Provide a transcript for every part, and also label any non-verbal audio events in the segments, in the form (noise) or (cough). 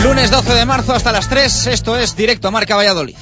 Lunes 12 de marzo hasta las 3, esto es Directo a Marca Valladolid.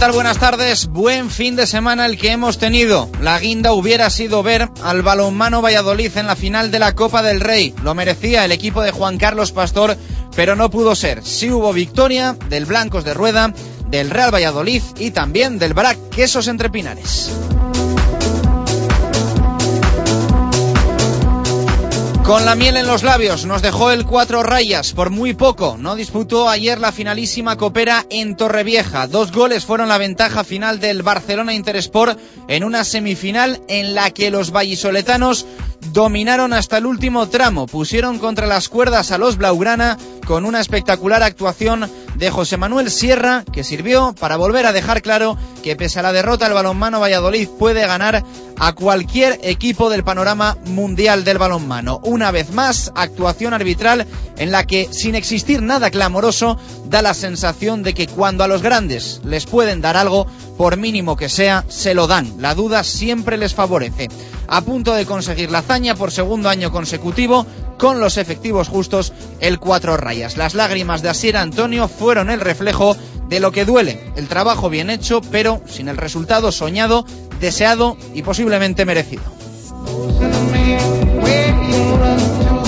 Buenas tardes. Buen fin de semana el que hemos tenido. La guinda hubiera sido ver al balonmano Valladolid en la final de la Copa del Rey. Lo merecía el equipo de Juan Carlos Pastor, pero no pudo ser. Sí hubo victoria del Blancos de Rueda, del Real Valladolid y también del Brac Quesos Entre Pinares. Con la miel en los labios nos dejó el cuatro rayas por muy poco. No disputó ayer la finalísima copera en Torrevieja. Dos goles fueron la ventaja final del Barcelona Intersport en una semifinal en la que los vallisoletanos dominaron hasta el último tramo. Pusieron contra las cuerdas a los Blaugrana con una espectacular actuación de José Manuel Sierra que sirvió para volver a dejar claro que pese a la derrota el balonmano Valladolid puede ganar a cualquier equipo del panorama mundial del balonmano. Una vez más, actuación arbitral en la que, sin existir nada clamoroso, da la sensación de que cuando a los grandes les pueden dar algo, por mínimo que sea, se lo dan. La duda siempre les favorece. A punto de conseguir la por segundo año consecutivo, con los efectivos justos, el cuatro rayas. Las lágrimas de Asier Antonio fueron el reflejo de lo que duele, el trabajo bien hecho, pero sin el resultado soñado, deseado y posiblemente merecido.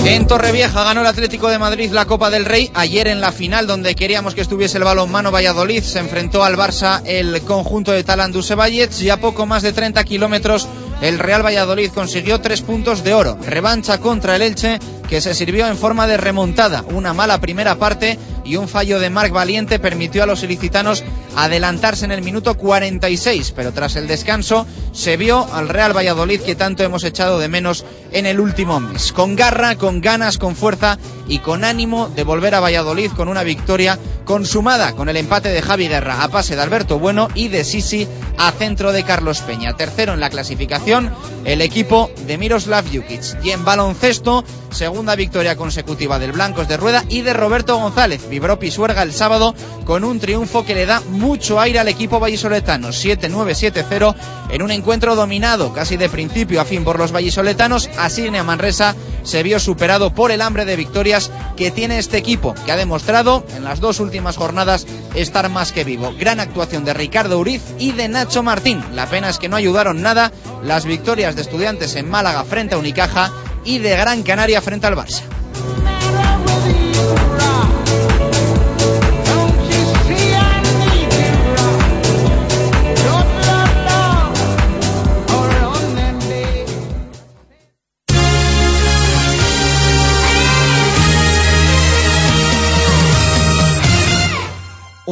En Torrevieja ganó el Atlético de Madrid la Copa del Rey. Ayer en la final, donde queríamos que estuviese el balonmano Valladolid, se enfrentó al Barça el conjunto de Vallets y a poco más de 30 kilómetros el Real Valladolid consiguió tres puntos de oro. Revancha contra el Elche, que se sirvió en forma de remontada. Una mala primera parte y un fallo de Marc Valiente permitió a los ilicitanos adelantarse en el minuto 46, pero tras el descanso se vio al Real Valladolid que tanto hemos echado de menos en el último mes. Con garra, con ganas, con fuerza y con ánimo de volver a Valladolid con una victoria consumada con el empate de Javi Guerra a pase de Alberto Bueno y de Sisi a centro de Carlos Peña. Tercero en la clasificación el equipo de Miroslav Jukic. Y en baloncesto, segunda victoria consecutiva del Blancos de Rueda y de Roberto González. Vibró Pisuerga el sábado con un triunfo que le da mucho aire al equipo vallisoletano. 7-9-7-0 en un encuentro dominado casi de principio a fin por los vallisoletanos. Asigne Manresa se vio superado por el hambre de victorias que tiene este equipo, que ha demostrado en las dos últimas jornadas estar más que vivo. Gran actuación de Ricardo Uriz y de Nacho Martín. La pena es que no ayudaron nada las victorias de estudiantes en Málaga frente a Unicaja y de Gran Canaria frente al Barça.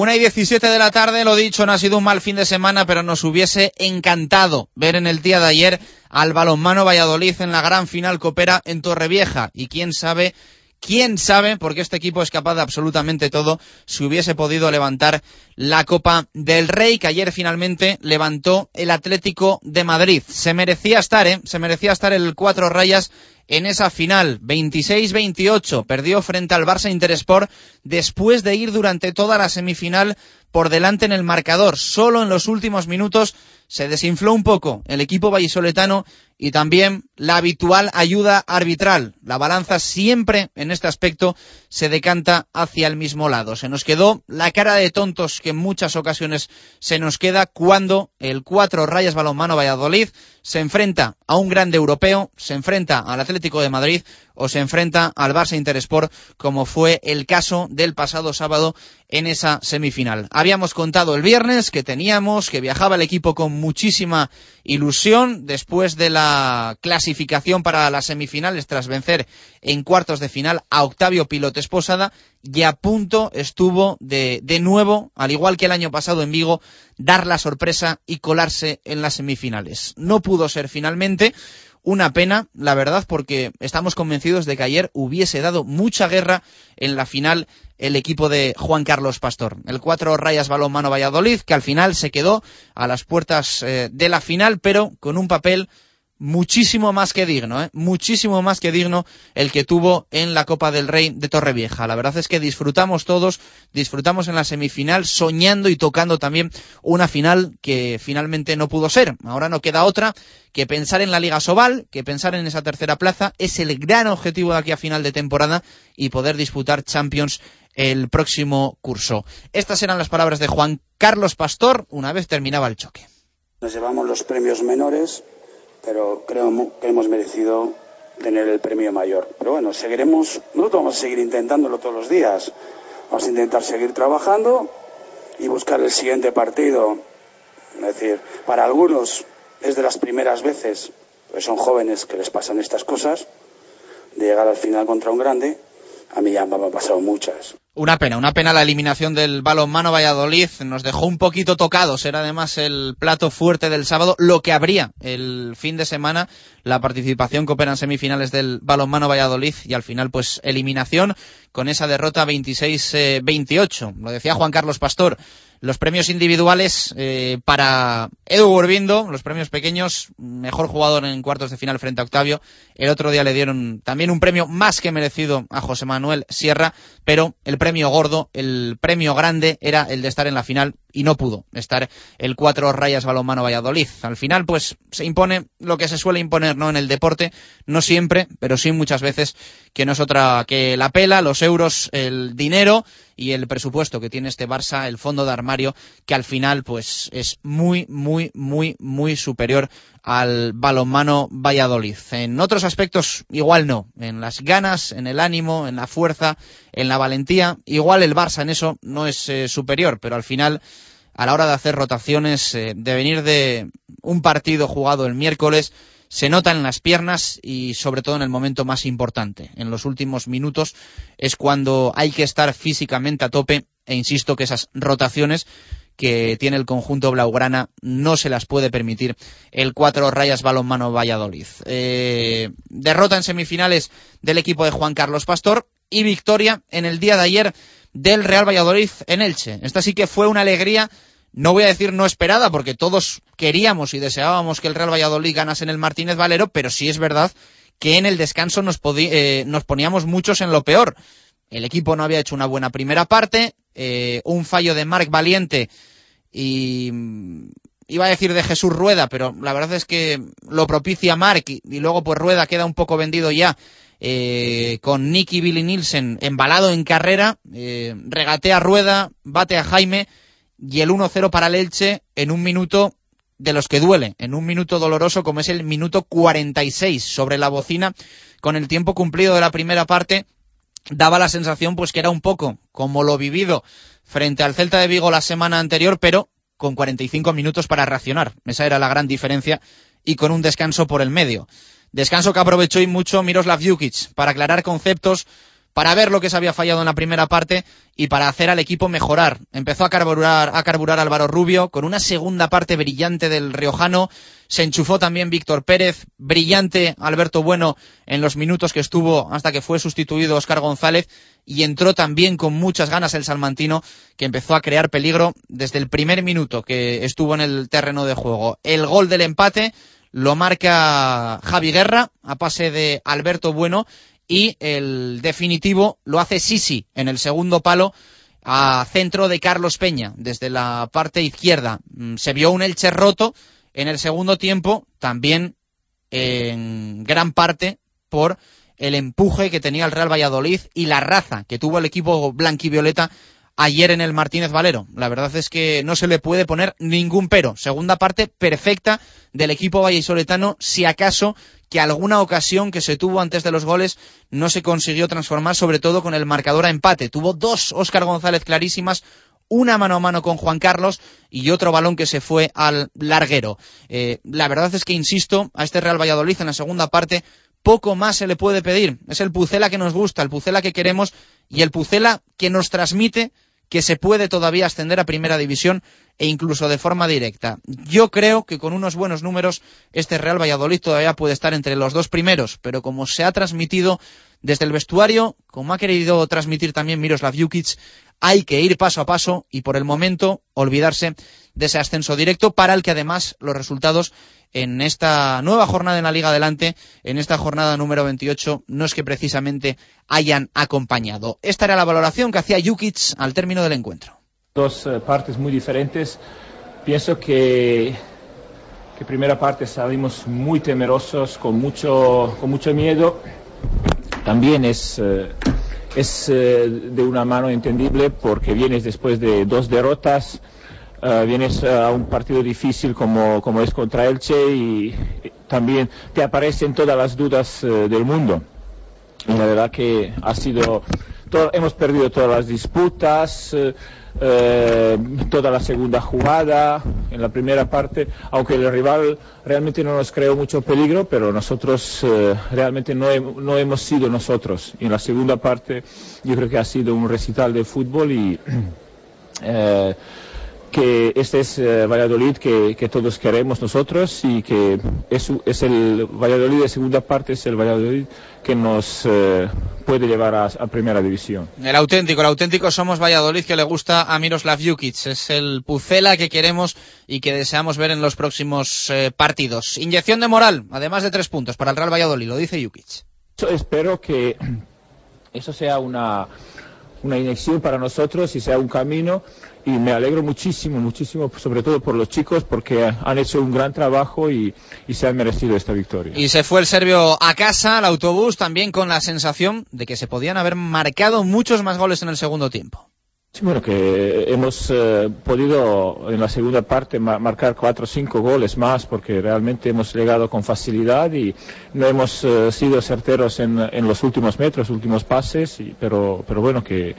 Una y 17 de la tarde, lo dicho, no ha sido un mal fin de semana, pero nos hubiese encantado ver en el día de ayer al balonmano Valladolid en la gran final Copera en Torrevieja. Y quién sabe, quién sabe, porque este equipo es capaz de absolutamente todo, si hubiese podido levantar la Copa del Rey, que ayer finalmente levantó el Atlético de Madrid. Se merecía estar, ¿eh? Se merecía estar el cuatro rayas en esa final. 26-28 perdió frente al Barça Interesport después de ir durante toda la semifinal por delante en el marcador. Solo en los últimos minutos se desinfló un poco el equipo vallisoletano y también la habitual ayuda arbitral. La balanza siempre en este aspecto se decanta hacia el mismo lado. Se nos quedó la cara de tontos que en muchas ocasiones se nos queda cuando el cuatro rayas balonmano Valladolid se enfrenta a un grande europeo, se enfrenta al Atlético de Madrid o se enfrenta al Barça Interesport, como fue el caso del pasado sábado en esa semifinal. Habíamos contado el viernes que teníamos, que viajaba el equipo con muchísima ilusión después de la clasificación para las semifinales tras vencer en cuartos de final a Octavio Pilote Esposada y a punto estuvo de, de nuevo, al igual que el año pasado en Vigo, dar la sorpresa y colarse en las semifinales. No pudo ser finalmente una pena, la verdad, porque estamos convencidos de que ayer hubiese dado mucha guerra en la final el equipo de Juan Carlos Pastor. El cuatro rayas balonmano Valladolid, que al final se quedó a las puertas eh, de la final, pero con un papel muchísimo más que digno, ¿eh? muchísimo más que digno el que tuvo en la Copa del Rey de Torrevieja. La verdad es que disfrutamos todos, disfrutamos en la semifinal, soñando y tocando también una final que finalmente no pudo ser. Ahora no queda otra que pensar en la Liga Sobal, que pensar en esa tercera plaza. Es el gran objetivo de aquí a final de temporada y poder disputar Champions el próximo curso. Estas eran las palabras de Juan Carlos Pastor una vez terminaba el choque. Nos llevamos los premios menores pero creo que hemos merecido tener el premio mayor. Pero bueno, seguiremos, nosotros vamos a seguir intentándolo todos los días. Vamos a intentar seguir trabajando y buscar el siguiente partido. Es decir, para algunos es de las primeras veces, pues son jóvenes que les pasan estas cosas, de llegar al final contra un grande. A mí ya me han pasado muchas. Una pena, una pena la eliminación del balonmano Valladolid. Nos dejó un poquito tocados. Era además el plato fuerte del sábado. Lo que habría el fin de semana, la participación que operan semifinales del balonmano Valladolid y al final pues eliminación con esa derrota 26-28. Lo decía Juan Carlos Pastor los premios individuales eh, para Edu Burbindo, los premios pequeños, mejor jugador en cuartos de final frente a Octavio. El otro día le dieron también un premio más que merecido a José Manuel Sierra, pero el premio gordo, el premio grande era el de estar en la final y no pudo estar el cuatro rayas balonmano Valladolid. Al final, pues se impone lo que se suele imponer, ¿no? En el deporte, no siempre, pero sí muchas veces, que no es otra que la pela, los euros, el dinero y el presupuesto que tiene este Barça, el fondo de armario, que al final, pues es muy, muy, muy, muy superior al balonmano Valladolid. En otros aspectos, igual no. En las ganas, en el ánimo, en la fuerza, en la valentía, igual el Barça en eso no es eh, superior, pero al final, a la hora de hacer rotaciones, eh, de venir de un partido jugado el miércoles, se nota en las piernas y sobre todo en el momento más importante. En los últimos minutos es cuando hay que estar físicamente a tope e insisto que esas rotaciones que tiene el conjunto blaugrana no se las puede permitir el cuatro rayas balonmano Valladolid. Eh, derrota en semifinales del equipo de Juan Carlos Pastor y victoria en el día de ayer del Real Valladolid en Elche. Esta sí que fue una alegría, no voy a decir no esperada, porque todos queríamos y deseábamos que el Real Valladolid ganase en el Martínez Valero, pero sí es verdad que en el descanso nos, eh, nos poníamos muchos en lo peor. El equipo no había hecho una buena primera parte, eh, un fallo de Marc Valiente y iba a decir de Jesús Rueda, pero la verdad es que lo propicia Mark y, luego pues Rueda queda un poco vendido ya eh, con Nicky Billy Nielsen embalado en carrera, eh, regatea Rueda, bate a Jaime y el 1-0 para el en un minuto de los que duele, en un minuto doloroso como es el minuto 46 sobre la bocina con el tiempo cumplido de la primera parte daba la sensación pues que era un poco como lo vivido frente al Celta de Vigo la semana anterior, pero con 45 minutos para reaccionar. Esa era la gran diferencia y con un descanso por el medio. Descanso que aprovechó y mucho Miroslav Jukic para aclarar conceptos, para ver lo que se había fallado en la primera parte y para hacer al equipo mejorar. Empezó a carburar, a carburar Álvaro Rubio con una segunda parte brillante del Riojano. Se enchufó también Víctor Pérez, brillante Alberto Bueno en los minutos que estuvo hasta que fue sustituido Oscar González y entró también con muchas ganas el salmantino que empezó a crear peligro desde el primer minuto que estuvo en el terreno de juego. El gol del empate lo marca Javi Guerra a pase de Alberto Bueno y el definitivo lo hace Sisi en el segundo palo a centro de Carlos Peña desde la parte izquierda. Mm, se vio un Elche roto en el segundo tiempo, también en gran parte por el empuje que tenía el Real Valladolid y la raza que tuvo el equipo blanquivioleta ayer en el Martínez Valero. La verdad es que no se le puede poner ningún pero. Segunda parte perfecta del equipo vallisoletano, si acaso que alguna ocasión que se tuvo antes de los goles no se consiguió transformar, sobre todo con el marcador a empate. Tuvo dos Óscar González clarísimas, una mano a mano con Juan Carlos y otro balón que se fue al larguero. Eh, la verdad es que, insisto, a este Real Valladolid en la segunda parte poco más se le puede pedir. Es el Pucela que nos gusta, el Pucela que queremos y el Pucela que nos transmite que se puede todavía ascender a primera división e incluso de forma directa. Yo creo que con unos buenos números este Real Valladolid todavía puede estar entre los dos primeros, pero como se ha transmitido desde el vestuario, como ha querido transmitir también Miroslav Jukic, hay que ir paso a paso y por el momento olvidarse de ese ascenso directo para el que además los resultados en esta nueva jornada en la Liga Adelante, en esta jornada número 28, no es que precisamente hayan acompañado. Esta era la valoración que hacía Jukic al término del encuentro. Dos eh, partes muy diferentes. Pienso que, que primera parte salimos muy temerosos, con mucho, con mucho miedo. También es, eh, es eh, de una mano entendible porque vienes después de dos derrotas Uh, vienes a un partido difícil como, es contra Elche y también te aparecen todas las dudas uh, del mundo. Y la verdad que ha sido, hemos perdido todas las disputas, uh, toda la segunda jugada, en la primera parte, aunque el rival realmente no nos creó mucho peligro, pero nosotros realmente no, he, no hemos sido nosotros. Y en la segunda parte yo creo que ha sido un recital de fútbol y (clears throat) que este es eh, Valladolid que, que, todos queremos nosotros y que es, es, el Valladolid de segunda parte, es el Valladolid que nos eh, puede llevar a, a, primera división. El auténtico, el auténtico somos Valladolid que le gusta a Miroslav Jukic, es el Pucela que queremos y que deseamos ver en los próximos eh, partidos. Inyección de moral, además de tres puntos para el Real Valladolid, lo dice Jukic. Yo espero que eso sea una, una inyección para nosotros y sea un camino y me alegro muchísimo, muchísimo, sobre todo por los chicos, porque han hecho un gran trabajo y, y, se han merecido esta victoria. Y se fue el serbio a casa, al autobús, también con la sensación de que se podían haber marcado muchos más goles en el segundo tiempo. Sí, bueno, que hemos eh, podido en la segunda parte ma marcar cuatro o cinco goles más porque realmente hemos llegado con facilidad y no hemos eh, sido certeros en, en, los últimos metros, últimos pases, y, pero, pero bueno, que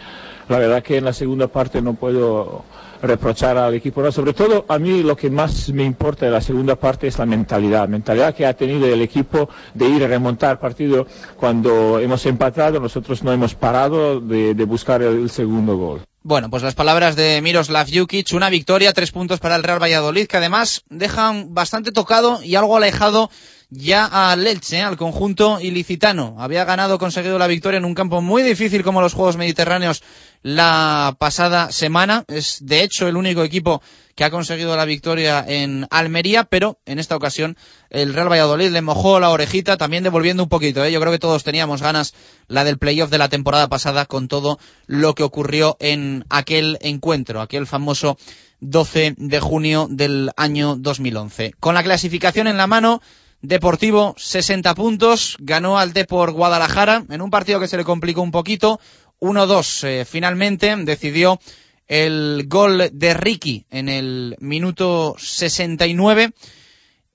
la verdad que en la segunda parte no puedo reprochar al equipo. Sobre todo a mí lo que más me importa de la segunda parte es la mentalidad, mentalidad que ha tenido el equipo de ir a remontar partido cuando hemos empatado, nosotros no hemos parado de, buscar el, el segundo gol. Bueno, pues las palabras de Miroslav Jukic, una victoria, tres puntos para el Real Valladolid, que además dejan bastante tocado y algo alejado ya al Elche, al conjunto ilicitano. Había ganado, conseguido la victoria en un campo muy difícil como los Juegos Mediterráneos la pasada semana. Es de hecho el único equipo que ha conseguido la victoria en Almería, pero en esta ocasión el Real Valladolid le mojó la orejita, también devolviendo un poquito. ¿eh? Yo creo que todos teníamos ganas la del playoff de la temporada pasada con todo lo que ocurrió en aquel encuentro, aquel famoso 12 de junio del año 2011. Con la clasificación en la mano, Deportivo 60 puntos, ganó al Depor Guadalajara en un partido que se le complicó un poquito, 1-2 eh, finalmente, decidió el gol de Ricky en el minuto 69.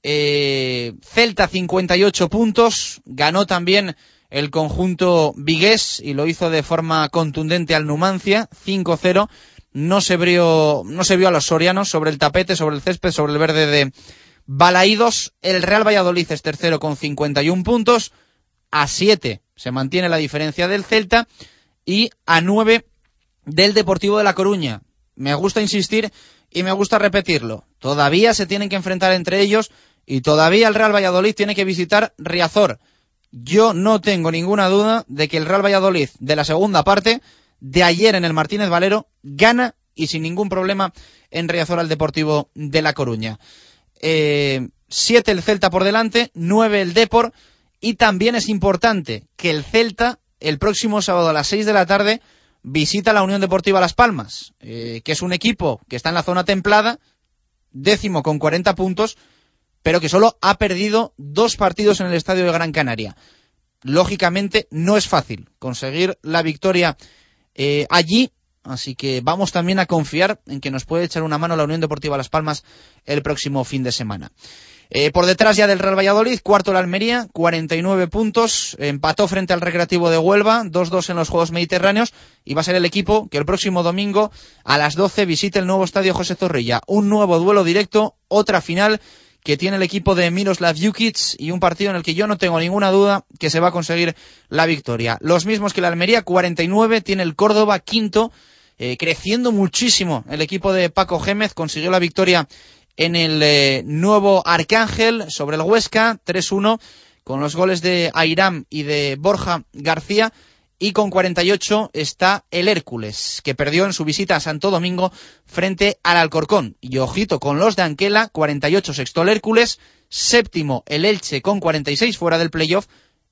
Eh, Celta 58 puntos, ganó también el conjunto vigués y lo hizo de forma contundente al Numancia, 5-0. No se vio, no se vio a los sorianos sobre el tapete, sobre el césped, sobre el verde de Balaídos, el Real Valladolid es tercero con 51 puntos, a 7 se mantiene la diferencia del Celta y a 9 del Deportivo de La Coruña. Me gusta insistir y me gusta repetirlo. Todavía se tienen que enfrentar entre ellos y todavía el Real Valladolid tiene que visitar Riazor. Yo no tengo ninguna duda de que el Real Valladolid de la segunda parte de ayer en el Martínez Valero gana y sin ningún problema en Riazor al Deportivo de La Coruña eh, siete el Celta por delante, nueve el Depor y también es importante que el Celta el próximo sábado a las seis de la tarde visita la Unión Deportiva Las Palmas, eh, que es un equipo que está en la zona templada, décimo con 40 puntos, pero que solo ha perdido dos partidos en el Estadio de Gran Canaria. Lógicamente no es fácil conseguir la victoria eh, allí así que vamos también a confiar en que nos puede echar una mano la Unión Deportiva Las Palmas el próximo fin de semana. Eh, por detrás ya del Real Valladolid, cuarto la Almería, 49 puntos, empató frente al Recreativo de Huelva, 2-2 en los Juegos Mediterráneos y va a ser el equipo que el próximo domingo a las 12 visite el nuevo estadio José Zorrilla. Un nuevo duelo directo, otra final que tiene el equipo de Miroslav Jukic y un partido en el que yo no tengo ninguna duda que se va a conseguir la victoria. Los mismos que la Almería, 49, tiene el Córdoba quinto, eh, creciendo muchísimo el equipo de Paco Gémez, consiguió la victoria en el eh, nuevo Arcángel sobre el Huesca, 3-1, con los goles de Airam y de Borja García. Y con 48 está el Hércules, que perdió en su visita a Santo Domingo frente al Alcorcón. Y ojito con los de Anquela, 48 sexto el Hércules, séptimo el Elche con 46 fuera del playoff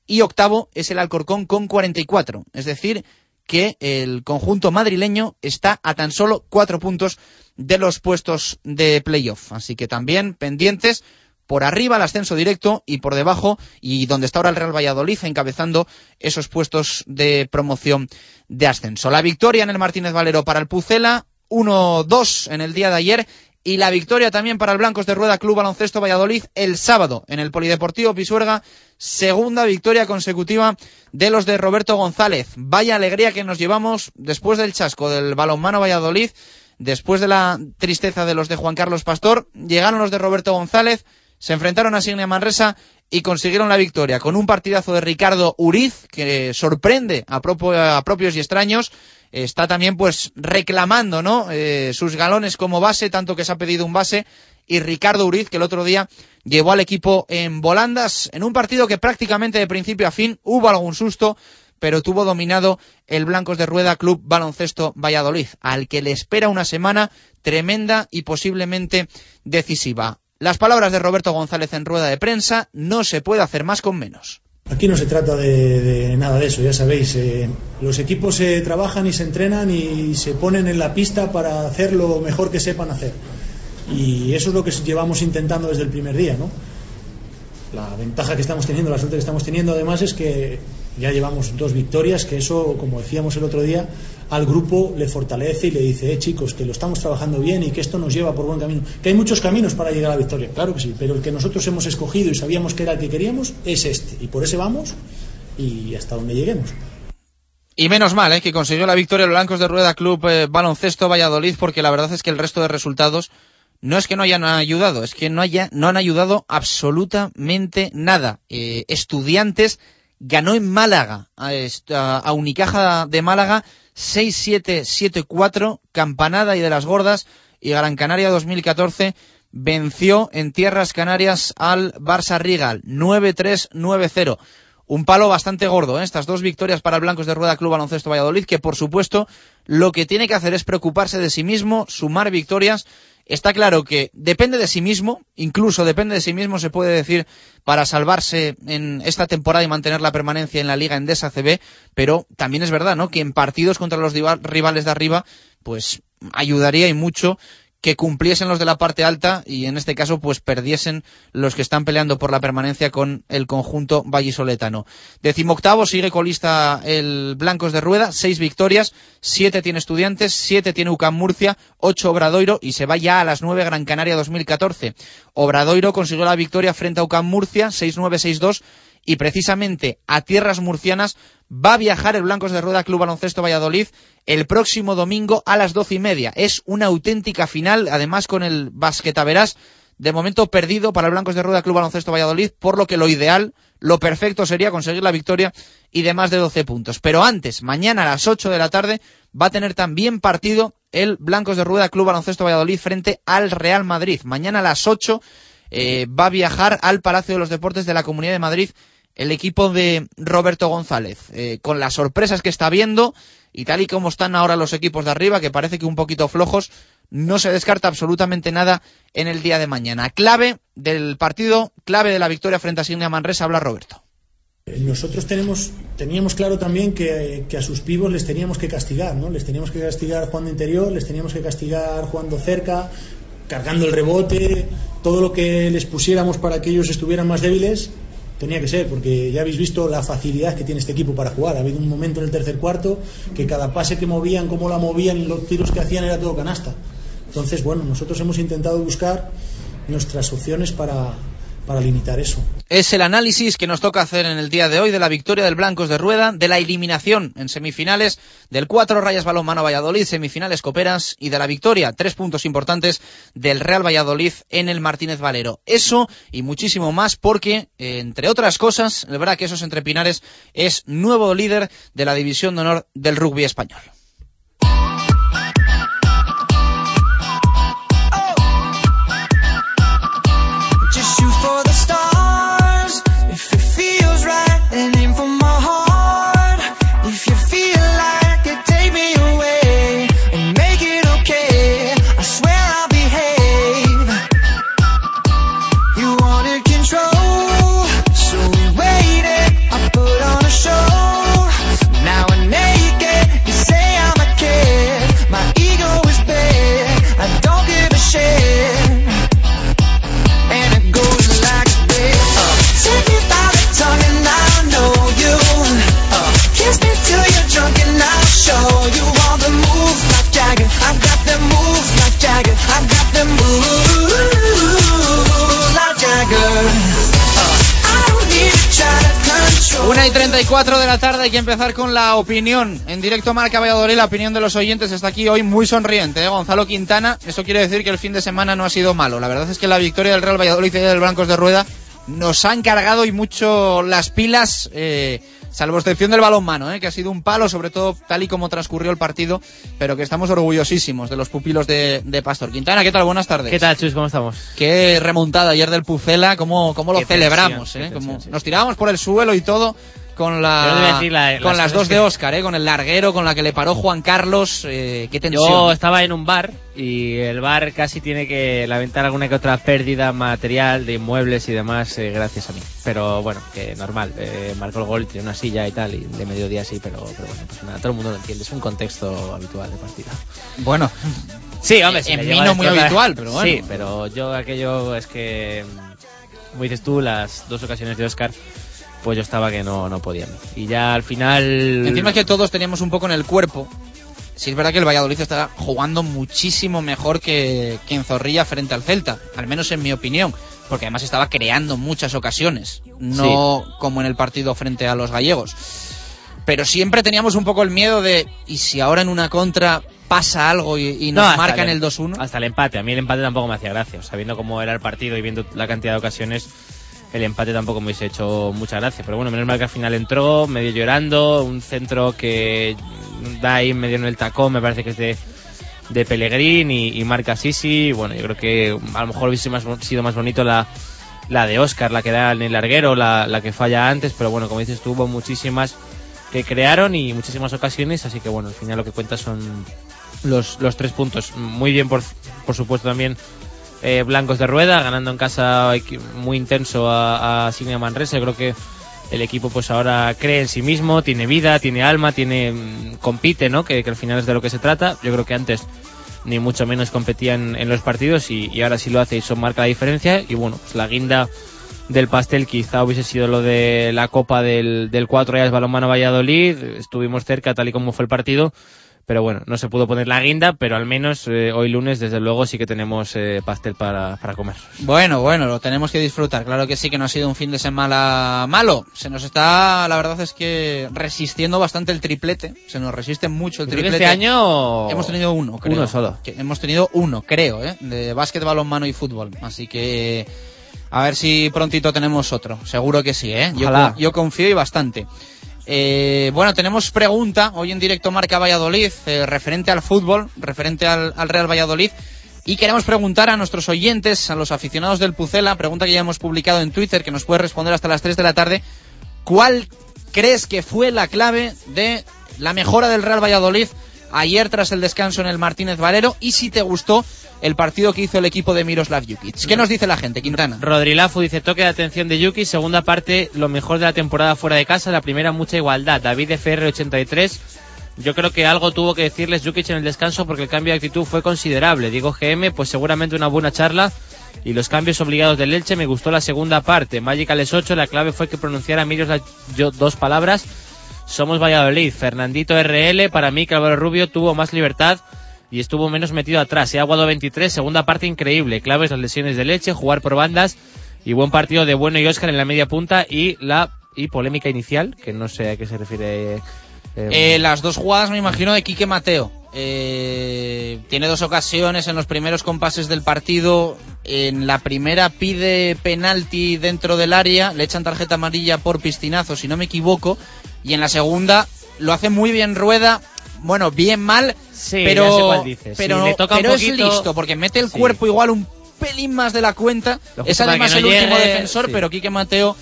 y octavo es el Alcorcón con 44. Es decir, que el conjunto madrileño está a tan solo cuatro puntos de los puestos de playoff. Así que también pendientes por arriba el ascenso directo y por debajo y donde está ahora el Real Valladolid encabezando esos puestos de promoción de ascenso. La victoria en el Martínez Valero para el Pucela, 1-2 en el día de ayer y la victoria también para el Blancos de Rueda Club Baloncesto Valladolid el sábado en el Polideportivo Pisuerga, segunda victoria consecutiva de los de Roberto González. Vaya alegría que nos llevamos después del chasco del balonmano Valladolid, después de la tristeza de los de Juan Carlos Pastor, llegaron los de Roberto González, se enfrentaron a Signia Manresa y consiguieron la victoria con un partidazo de Ricardo Uriz que sorprende a, propios y extraños está también pues reclamando ¿no? Eh, sus galones como base, tanto que se ha pedido un base, y Ricardo Uriz, que el otro día llevó al equipo en volandas, en un partido que prácticamente de principio a fin hubo algún susto, pero tuvo dominado el Blancos de Rueda Club Baloncesto Valladolid, al que le espera una semana tremenda y posiblemente decisiva. Las palabras de Roberto González en rueda de prensa, no se puede hacer más con menos. Aquí no se trata de, nada de eso, ya sabéis. Eh, los equipos se trabajan y se entrenan y se ponen en la pista para hacer lo mejor que sepan hacer. Y eso es lo que llevamos intentando desde el primer día, ¿no? La ventaja que estamos teniendo, la suerte que estamos teniendo además es que ya llevamos dos victorias, que eso, como decíamos el otro día, al grupo le fortalece y le dice, eh chicos, que lo estamos trabajando bien y que esto nos lleva por buen camino. Que hay muchos caminos para llegar a la victoria, claro que sí, pero el que nosotros hemos escogido y sabíamos que era el que queríamos es este. Y por ese vamos y hasta donde lleguemos. Y menos mal, ¿eh? que consiguió la victoria el Blancos de Rueda Club eh, Baloncesto Valladolid, porque la verdad es que el resto de resultados no es que no hayan ayudado, es que no, haya, no han ayudado absolutamente nada. Eh, estudiantes ganó en Málaga, a, Unicaja de Málaga, 6-7-7-4, Campanada y de las Gordas, y Gran Canaria 2014 venció en Tierras Canarias al Barça Rigal, 9-3-9-0. Un palo bastante gordo, ¿eh? estas dos victorias para el Blancos de Rueda Club Baloncesto Valladolid, que por supuesto lo que tiene que hacer es preocuparse de sí mismo, sumar victorias Está claro que depende de sí mismo, incluso depende de sí mismo, se puede decir, para salvarse en esta temporada y mantener la permanencia en la Liga Endesa CB, pero también es verdad, ¿no? Que en partidos contra los rivales de arriba, pues ayudaría y mucho que cumpliesen los de la parte alta y en este caso pues perdiesen los que están peleando por la permanencia con el conjunto vallisoletano. Decimoctavo sigue colista el Blancos de Rueda, seis victorias, siete tiene Estudiantes, siete tiene UCAM Murcia, ocho Obradoiro y se va ya a las nueve Gran Canaria 2014. Obradoiro consiguió la victoria frente a UCAM Murcia, 6-9, 6-2 y precisamente a tierras murcianas va a viajar el Blancos de Rueda Club Baloncesto Valladolid el próximo domingo a las doce y media. Es una auténtica final, además con el Basquetaverás de momento perdido para el Blancos de Rueda Club Baloncesto Valladolid, por lo que lo ideal, lo perfecto sería conseguir la victoria y de más de 12 puntos. Pero antes, mañana a las 8 de la tarde, va a tener también partido el Blancos de Rueda Club Baloncesto Valladolid frente al Real Madrid. Mañana a las 8 eh, va a viajar al Palacio de los Deportes de la Comunidad de Madrid el equipo de Roberto González, eh, con las sorpresas que está viendo y tal y como están ahora los equipos de arriba, que parece que un poquito flojos, no se descarta absolutamente nada en el día de mañana. Clave del partido, clave de la victoria frente a Signia Manresa, habla Roberto. Nosotros tenemos, teníamos claro también que, que, a sus pibos les teníamos que castigar, ¿no? Les teníamos que castigar jugando interior, les teníamos que castigar jugando cerca, cargando el rebote, todo lo que les pusiéramos para que ellos estuvieran más débiles tenía que ser, porque ya habéis visto la facilidad que tiene este equipo para jugar. Ha habido un momento en el tercer cuarto que cada pase que movían, cómo la movían, los tiros que hacían era todo canasta. Entonces, bueno, nosotros hemos intentado buscar nuestras opciones para, para limitar eso. Es el análisis que nos toca hacer en el día de hoy de la victoria del Blancos de Rueda, de la eliminación en semifinales del cuatro Rayas Balonmano Valladolid, semifinales Coperas y de la victoria, tres puntos importantes del Real Valladolid en el Martínez Valero. Eso y muchísimo más porque, entre otras cosas, el verdad que esos entrepinares es nuevo líder de la División de Honor del Rugby Español. Una y 34 de la tarde hay que empezar con la opinión. En directo Marca Valladolid, la opinión de los oyentes está aquí hoy muy sonriente. ¿eh? Gonzalo Quintana, eso quiere decir que el fin de semana no ha sido malo. La verdad es que la victoria del Real Valladolid y del Blancos de Rueda nos han cargado y mucho las pilas. Eh, salvo excepción del balón mano, ¿eh? que ha sido un palo, sobre todo tal y como transcurrió el partido, pero que estamos orgullosísimos de los pupilos de, Pastor. Quintana, ¿qué tal? Buenas tardes. ¿Qué tal, Chus? ¿Cómo estamos? Qué remontada ayer del Pucela, cómo, cómo lo celebramos, ¿eh? Nos tirábamos por el suelo y todo con la, con las, dos de Oscar, ¿eh? con el larguero, con la que le paró Juan Carlos, eh, qué tensión. Yo estaba en un bar y el bar casi tiene que lamentar alguna que otra pérdida material de inmuebles y demás eh, gracias a mí. Pero bueno, que normal, eh, marcó el gol, tiene una silla y tal, y de mediodía sí, pero, pero bueno, pues nada, todo el mundo lo entiende, es un contexto habitual de partida. Bueno, sí, hombre, en mí no muy habitual, pero bueno. Sí, pero yo aquello es que, como dices tú, las dos ocasiones de Oscar pues yo estaba que no, no podía. Y ya al final... Encima es que todos teníamos un poco en el cuerpo. Si es verdad que el Valladolid está jugando muchísimo mejor que, que en Zorrilla frente al Celta, al menos en mi opinión, porque además estaba creando muchas ocasiones, no como en el partido frente a los gallegos. Pero siempre teníamos un poco el miedo de, ¿y si ahora en una contra pasa algo y, nos marcan el, el 2-1? Hasta el empate, a mí el empate tampoco me hacía gracia, sabiendo cómo era el partido y viendo la cantidad de ocasiones el empate tampoco me hubiese hecho mucha gracia. Pero bueno, menos mal que al final entró, medio llorando, un centro que da ahí medio en el tacón, me parece que es de, de Pellegrín y, marca Sisi. Bueno, yo creo que a lo mejor hubiese sido más bonito la, la de Oscar, la que da en el larguero, la, la que falla antes, pero bueno, como dices, tuvo muchísimas que crearon y muchísimas ocasiones, así que bueno, al final lo que cuenta son los, los tres puntos. Muy bien, por, por supuesto, también eh, blancos de rueda, ganando en casa muy intenso a, a Signia Manresa. Creo que el equipo pues ahora cree en sí mismo, tiene vida, tiene alma, tiene mm, compite, ¿no? Que, al final es de lo que se trata. Yo creo que antes ni mucho menos competían en los partidos y, ahora sí lo hace y eso marca la diferencia. Y bueno, pues la guinda del pastel quizá hubiese sido lo de la Copa del, del 4 Rayas Balonmano Valladolid. Estuvimos cerca tal y como fue el partido pero bueno, no se pudo poner la guinda, pero al menos eh, hoy lunes, desde luego, sí que tenemos eh, pastel para, para, comer. Bueno, bueno, lo tenemos que disfrutar. Claro que sí que no ha sido un fin de semana malo. Se nos está, la verdad es que resistiendo bastante el triplete. Se nos resiste mucho el triplete. Este año hemos tenido uno, creo. Uno solo. hemos tenido uno, creo, ¿eh? de básquet, balonmano y fútbol. Así que a ver si prontito tenemos otro. Seguro que sí, ¿eh? Yo, yo confío y bastante. Eh, bueno, tenemos pregunta hoy en directo Marca Valladolid, eh, referente al fútbol, referente al, Real Valladolid. Y queremos preguntar a nuestros oyentes, a los aficionados del Pucela, pregunta que ya hemos publicado en Twitter, que nos puede responder hasta las 3 de la tarde. ¿Cuál crees que fue la clave de la mejora del Real Valladolid ayer tras el descanso en el Martínez Valero? Y si te gustó el partido que hizo el equipo de Miroslav Jukic. ¿Qué nos dice la gente, Quintana? Rodrilafu dice toque de atención de Jukic, segunda parte lo mejor de la temporada fuera de casa, la primera mucha igualdad. David FR 83 yo creo que algo tuvo que decirles Jukic en el descanso porque el cambio de actitud fue considerable. Digo GM, pues seguramente una buena charla y los cambios obligados del Elche me gustó la segunda parte. Magicales 8, la clave fue que pronunciara Mirios las yo, dos palabras. Somos Valladolid. Fernandito RL, para mí Álvaro Rubio tuvo más libertad y estuvo menos metido atrás. He aguado 23, segunda parte increíble. Claves las lesiones del Elche, jugar por bandas y buen partido de Bueno y Oscar en la media punta y la y polémica inicial, que no sé a qué se refiere. Eh, eh, las dos jugadas me imagino de Quique Mateo. Eh, tiene dos ocasiones en los primeros compases del partido. En la primera pide penalti dentro del área, le echan tarjeta amarilla por piscinazo, si no me equivoco. Y en la segunda lo hace muy bien Rueda. Bueno, bien mal, pero, pero, es listo, porque mete el cuerpo igual un pelín más de la cuenta. Es además el último defensor, pero Quique Mateo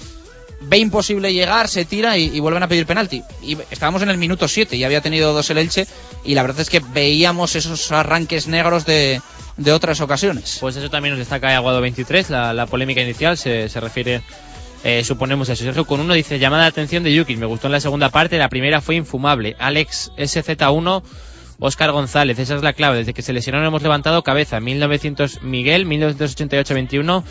ve imposible llegar, se tira y, vuelven a pedir penalti. Y estábamos en el minuto 7 y había tenido dos el Elche y la verdad es que veíamos esos arranques negros de, de otras ocasiones. Pues eso también nos destaca Aguado 23, la, la polémica inicial se, se refiere, eh, suponemos eso. Sergio con uno dice, llamada de atención de Yuki, me gustó en la segunda parte, la primera fue infumable. Alex SZ1, Oscar González, esa es la clave, desde que se lesionaron hemos levantado cabeza. 1900 Miguel, 1988-21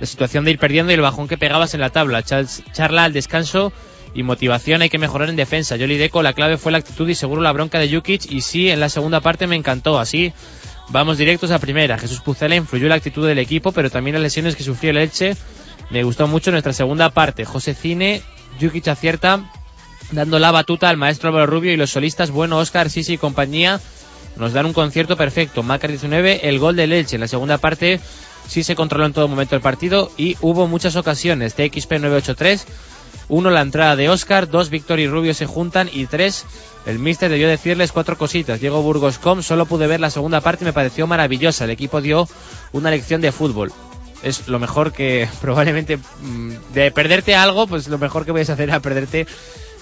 la situación de ir perdiendo y el bajón que pegabas en la tabla. Charla al descanso y motivación hay que mejorar en defensa. Yoli Deco, la clave fue la actitud y seguro la bronca de Jukic y sí, en la segunda parte me encantó. Así vamos directos a primera. Jesús Pucela influyó la actitud del equipo, pero también las lesiones que sufrió el Elche. Me gustó mucho nuestra segunda parte. José Cine, Jukic acierta, dando la batuta al maestro Álvaro Rubio y los solistas, bueno, Oscar, Sisi y compañía, nos dan un concierto perfecto. Macar 19, el gol del Elche. En la segunda parte sí se controló en todo momento el partido y hubo muchas ocasiones. TXP 983, uno la entrada de Oscar, dos Víctor y Rubio se juntan y tres el míster debió decirles cuatro cositas. Diego Burgos.com solo pude ver la segunda parte y me pareció maravillosa. El equipo dio una lección de fútbol. Es lo mejor que (laughs) probablemente mm, de perderte algo, pues lo mejor que puedes hacer es perderte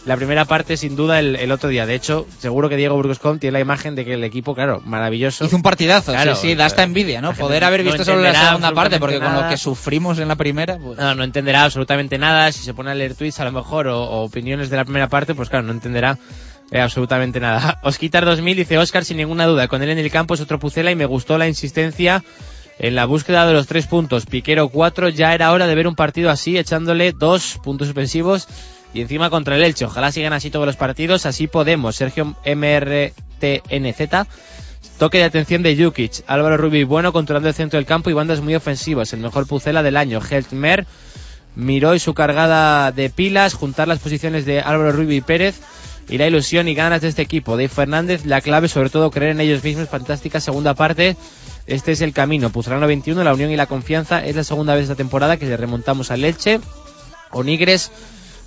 la primera parte sin duda el, otro día. De hecho, seguro que Diego Burgoscom tiene la imagen de que el equipo, claro, maravilloso. Hizo un partidazo, sí, sí, da esta envidia, ¿no? Poder haber visto solo la segunda parte, porque con lo que sufrimos en la primera... Pues... No, no entenderá absolutamente nada. Si se pone a leer tweets a lo mejor o, opiniones de la primera parte, pues claro, no entenderá eh, absolutamente nada. (laughs) Osquitar 2000 dice Oscar sin ninguna duda, con él en el campo es otro Pucela y me gustó la insistencia en la búsqueda de los tres puntos. Piquero 4, ya era hora de ver un partido así, echándole dos puntos suspensivos y encima contra el Elche. Ojalá sigan así todos los partidos, así podemos. Sergio MRTNZ. Toque de atención de Jukic. Álvaro Rubio bueno controlando el centro del campo y bandas muy ofensivas. El mejor pucela del año. Heltmer miró y su cargada de pilas. Juntar las posiciones de Álvaro Rubio y Pérez. Y la ilusión y ganas de este equipo. Dave Fernández, la clave sobre todo creer en ellos mismos. Fantástica segunda parte. Este es el camino. Puzolano 21, la unión y la confianza. Es la segunda vez esta temporada que le remontamos al Leche. Onigres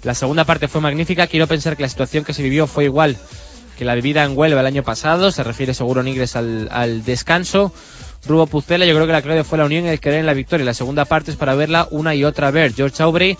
la segunda parte fue magnífica. Quiero pensar que la situación que se vivió fue igual que la vivida en Huelva el año pasado. Se refiere seguro Nigres al, al descanso. Rubo Pucela, yo creo que la clave fue la unión y el querer en la victoria. La segunda parte es para verla una y otra vez. George Aubry,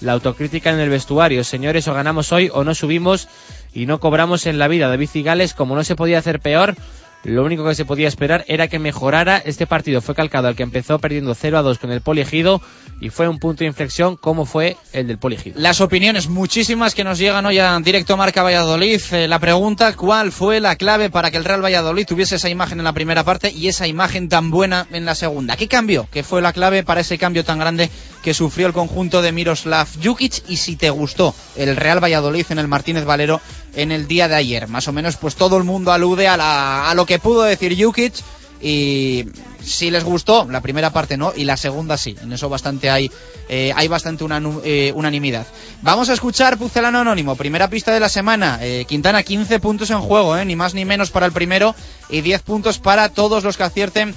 la autocrítica en el vestuario. Señores, o ganamos hoy o no subimos y no cobramos en la vida. David Cigales, como no se podía hacer peor, lo único que se podía esperar era que mejorara. Este partido fue calcado al que empezó perdiendo 0 a 2 con el Poligido y fue un punto de inflexión como fue el del Poligido. Las opiniones muchísimas que nos llegan hoy a directo Marca Valladolid. Eh, la pregunta, ¿cuál fue la clave para que el Real Valladolid tuviese esa imagen en la primera parte y esa imagen tan buena en la segunda? ¿Qué cambió? ¿Qué fue la clave para ese cambio tan grande que sufrió el conjunto de Miroslav Jukic? Y si te gustó el Real Valladolid en el Martínez Valero en el día de ayer. Más o menos, pues todo el mundo alude a, la, a lo que pudo decir Jukic y si les gustó, la primera parte no, y la segunda sí. En eso bastante hay, eh, hay bastante una, eh, unanimidad. Vamos a escuchar Pucelano Anónimo, primera pista de la semana. Eh, Quintana, 15 puntos en juego, ni más ni menos para el primero, y 10 puntos para todos los que acierten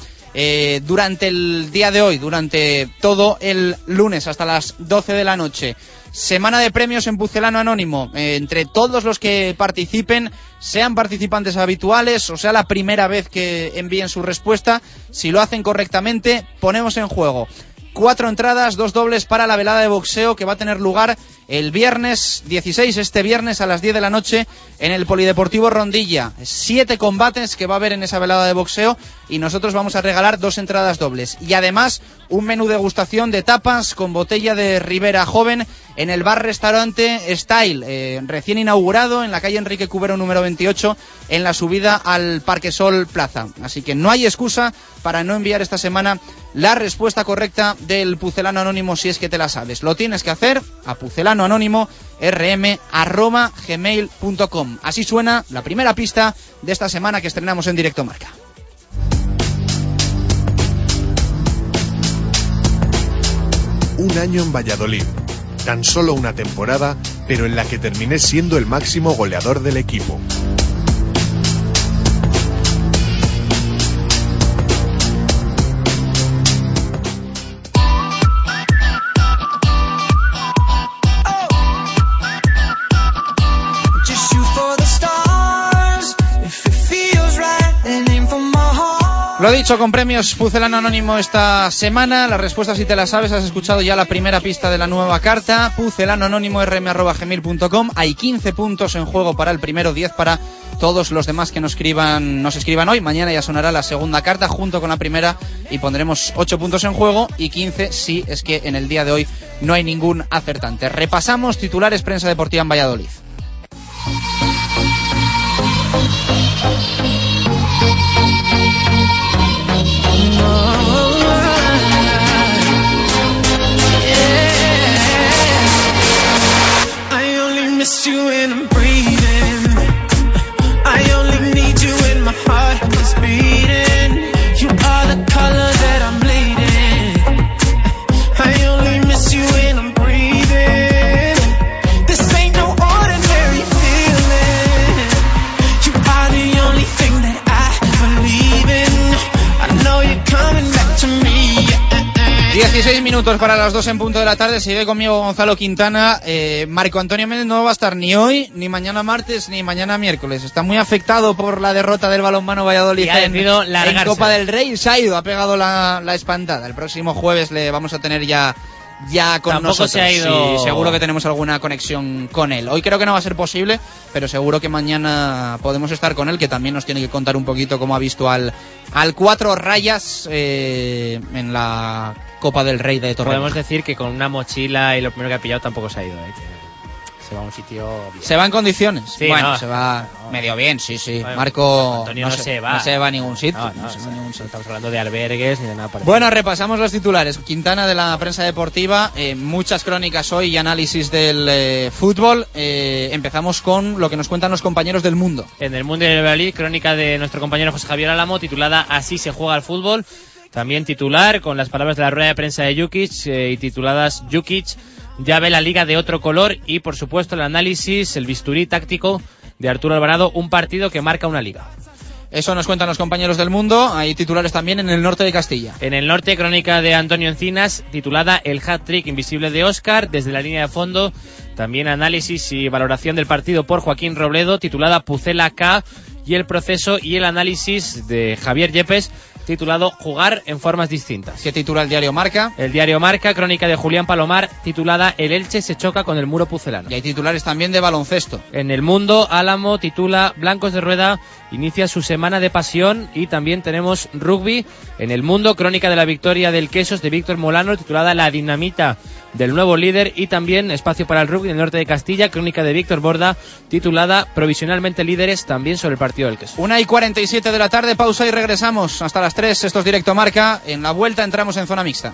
durante el día de hoy, durante todo el lunes hasta las 12 de la noche. Semana de premios en Pucelano Anónimo. Eh, entre todos los que participen, sean participantes habituales o sea la primera vez que envíen su respuesta, si lo hacen correctamente, ponemos en juego cuatro entradas, dos dobles para la velada de boxeo que va a tener lugar el viernes 16, este viernes a las 10 de la noche en el Polideportivo Rondilla. Siete combates que va a haber en esa velada de boxeo y nosotros vamos a regalar dos entradas dobles. Y además un menú degustación de tapas con botella de Ribera Joven en el bar-restaurante Style, eh, recién inaugurado en la calle Enrique Cubero número 28 en la subida al Parque Sol Plaza. Así que no hay excusa para no enviar esta semana la respuesta correcta del pucelano anónimo si es que te la sabes. Lo tienes que hacer a pucelano anónimo. Así suena la primera pista de esta semana que estrenamos en directo marca. Un año en Valladolid. Tan solo una temporada, pero en la que terminé siendo el máximo goleador del equipo. Dicho, con premios Pucelano Anónimo esta semana. La respuesta, si te la sabes, has escuchado ya la primera pista de la nueva carta. Pucelano Anónimo rm.gmail.com. Hay 15 puntos en juego para el primero, 10 para todos los demás que nos escriban, nos escriban hoy. Mañana ya sonará la segunda carta junto con la primera y pondremos 8 puntos en juego y 15 si es que en el día de hoy no hay ningún acertante. Repasamos titulares prensa deportiva en Valladolid. You when I'm breathing. 16 minutos para las 2 en punto de la tarde. Sigue conmigo Gonzalo Quintana. Eh, Marco Antonio Méndez no va a estar ni hoy, ni mañana martes, ni mañana miércoles. Está muy afectado por la derrota del balonmano Valladolid ha en, en. Copa del Rey. Se ha ido, ha pegado la, la espantada. El próximo jueves le vamos a tener ya ya con Tampoco nosotros. se ha ido- Sí, seguro que tenemos alguna conexión con él. Hoy creo que no va a ser posible, pero seguro que mañana podemos estar con él, que también nos tiene que contar un poquito cómo ha visto al, al cuatro rayas eh, en la Copa del Rey de Torreón. Podemos decir que con una mochila y lo primero que ha pillado tampoco se ha ido. ¿eh? Se va a un sitio bien. ¿Se va en condiciones? Sí, bueno, no, se va no. medio bien, sí, sí. Marco Antonio no, se va. no se va a ningún sitio. No, se va ningún sitio. estamos hablando de albergues ni de nada parecido. Bueno, repasamos los titulares. Quintana de la prensa deportiva, eh, muchas crónicas hoy y análisis del eh, fútbol. Eh, empezamos con lo que nos cuentan los compañeros del mundo. En el mundo del Valladolid, crónica de nuestro compañero José Javier Álamo, titulada Así se juega al fútbol. También titular, con las palabras de la rueda de prensa de Jukic y tituladas Jukic ya ve la liga de otro color y, por supuesto, el análisis, el bisturí táctico de Arturo Alvarado, un partido que marca una liga. Eso nos cuentan los compañeros del mundo. Hay titulares también en el norte de Castilla. En el norte, crónica de Antonio Encinas, titulada El hat-trick invisible de Oscar, desde la línea de fondo. También análisis y valoración del partido por Joaquín Robledo, titulada Pucela K, y el proceso y el análisis de Javier Yepes, titulado Jugar en formas distintas. ¿Qué titula el diario Marca? El diario Marca, crónica de Julián Palomar, titulada El Elche se choca con el muro pucelano. Y hay titulares también de baloncesto. En el mundo, Álamo titula Blancos de Rueda inicia su semana de pasión y también tenemos rugby. En el mundo, crónica de la victoria del Quesos de Víctor Molano titulada La dinamita del nuevo líder y también espacio para el rugby en el norte de Castilla, crónica de Víctor Borda titulada Provisionalmente líderes también sobre el partido del Queso. Una y 47 de la tarde, pausa y regresamos hasta las 3. Esto es directo Marca. En la vuelta entramos en zona mixta.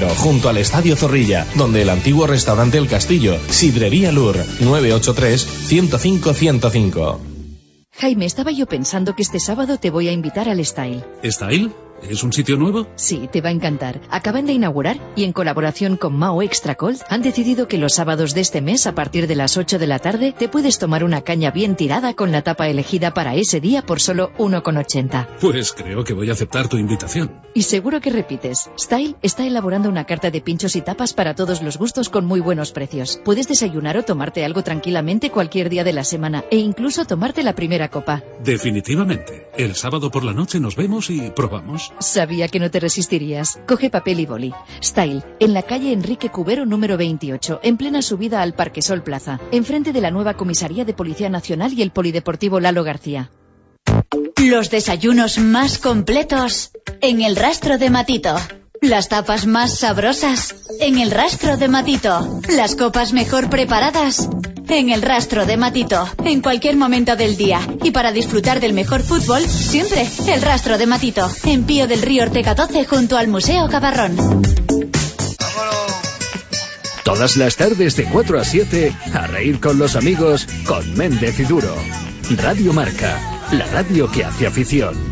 junto al Estadio Zorrilla, donde el antiguo restaurante El Castillo, Sidrería Lur, 983 105 105. Jaime, estaba yo pensando que este sábado te voy a invitar al Style. ¿Style? ¿Es un sitio nuevo? Sí, te va a encantar. Acaban de inaugurar y en colaboración con Mao Extra Cold han decidido que los sábados de este mes a partir de las 8 de la tarde te puedes tomar una caña bien tirada con la tapa elegida para ese día por solo 1,80. Pues creo que voy a aceptar tu invitación. Y seguro que repites. Style está elaborando una carta de pinchos y tapas para todos los gustos con muy buenos precios. Puedes desayunar o tomarte algo tranquilamente cualquier día de la semana e incluso tomarte la primera copa. Definitivamente. El sábado por la noche nos vemos y probamos. Sabía que no te resistirías. Coge papel y boli. Style, en la calle Enrique Cubero número 28, en plena subida al Parque Sol Plaza, enfrente de la nueva comisaría de Policía Nacional y el Polideportivo Lalo García. Los desayunos más completos en el rastro de Matito. Las tapas más sabrosas en el rastro de Matito. Las copas mejor preparadas en el rastro de Matito. En cualquier momento del día. Y para disfrutar del mejor fútbol, siempre el rastro de Matito. En Pío del Río Ortega 12 junto al Museo Cabarrón. Todas las tardes de 4 a 7, a reír con los amigos con Méndez y Duro. Radio Marca, la radio que hace afición.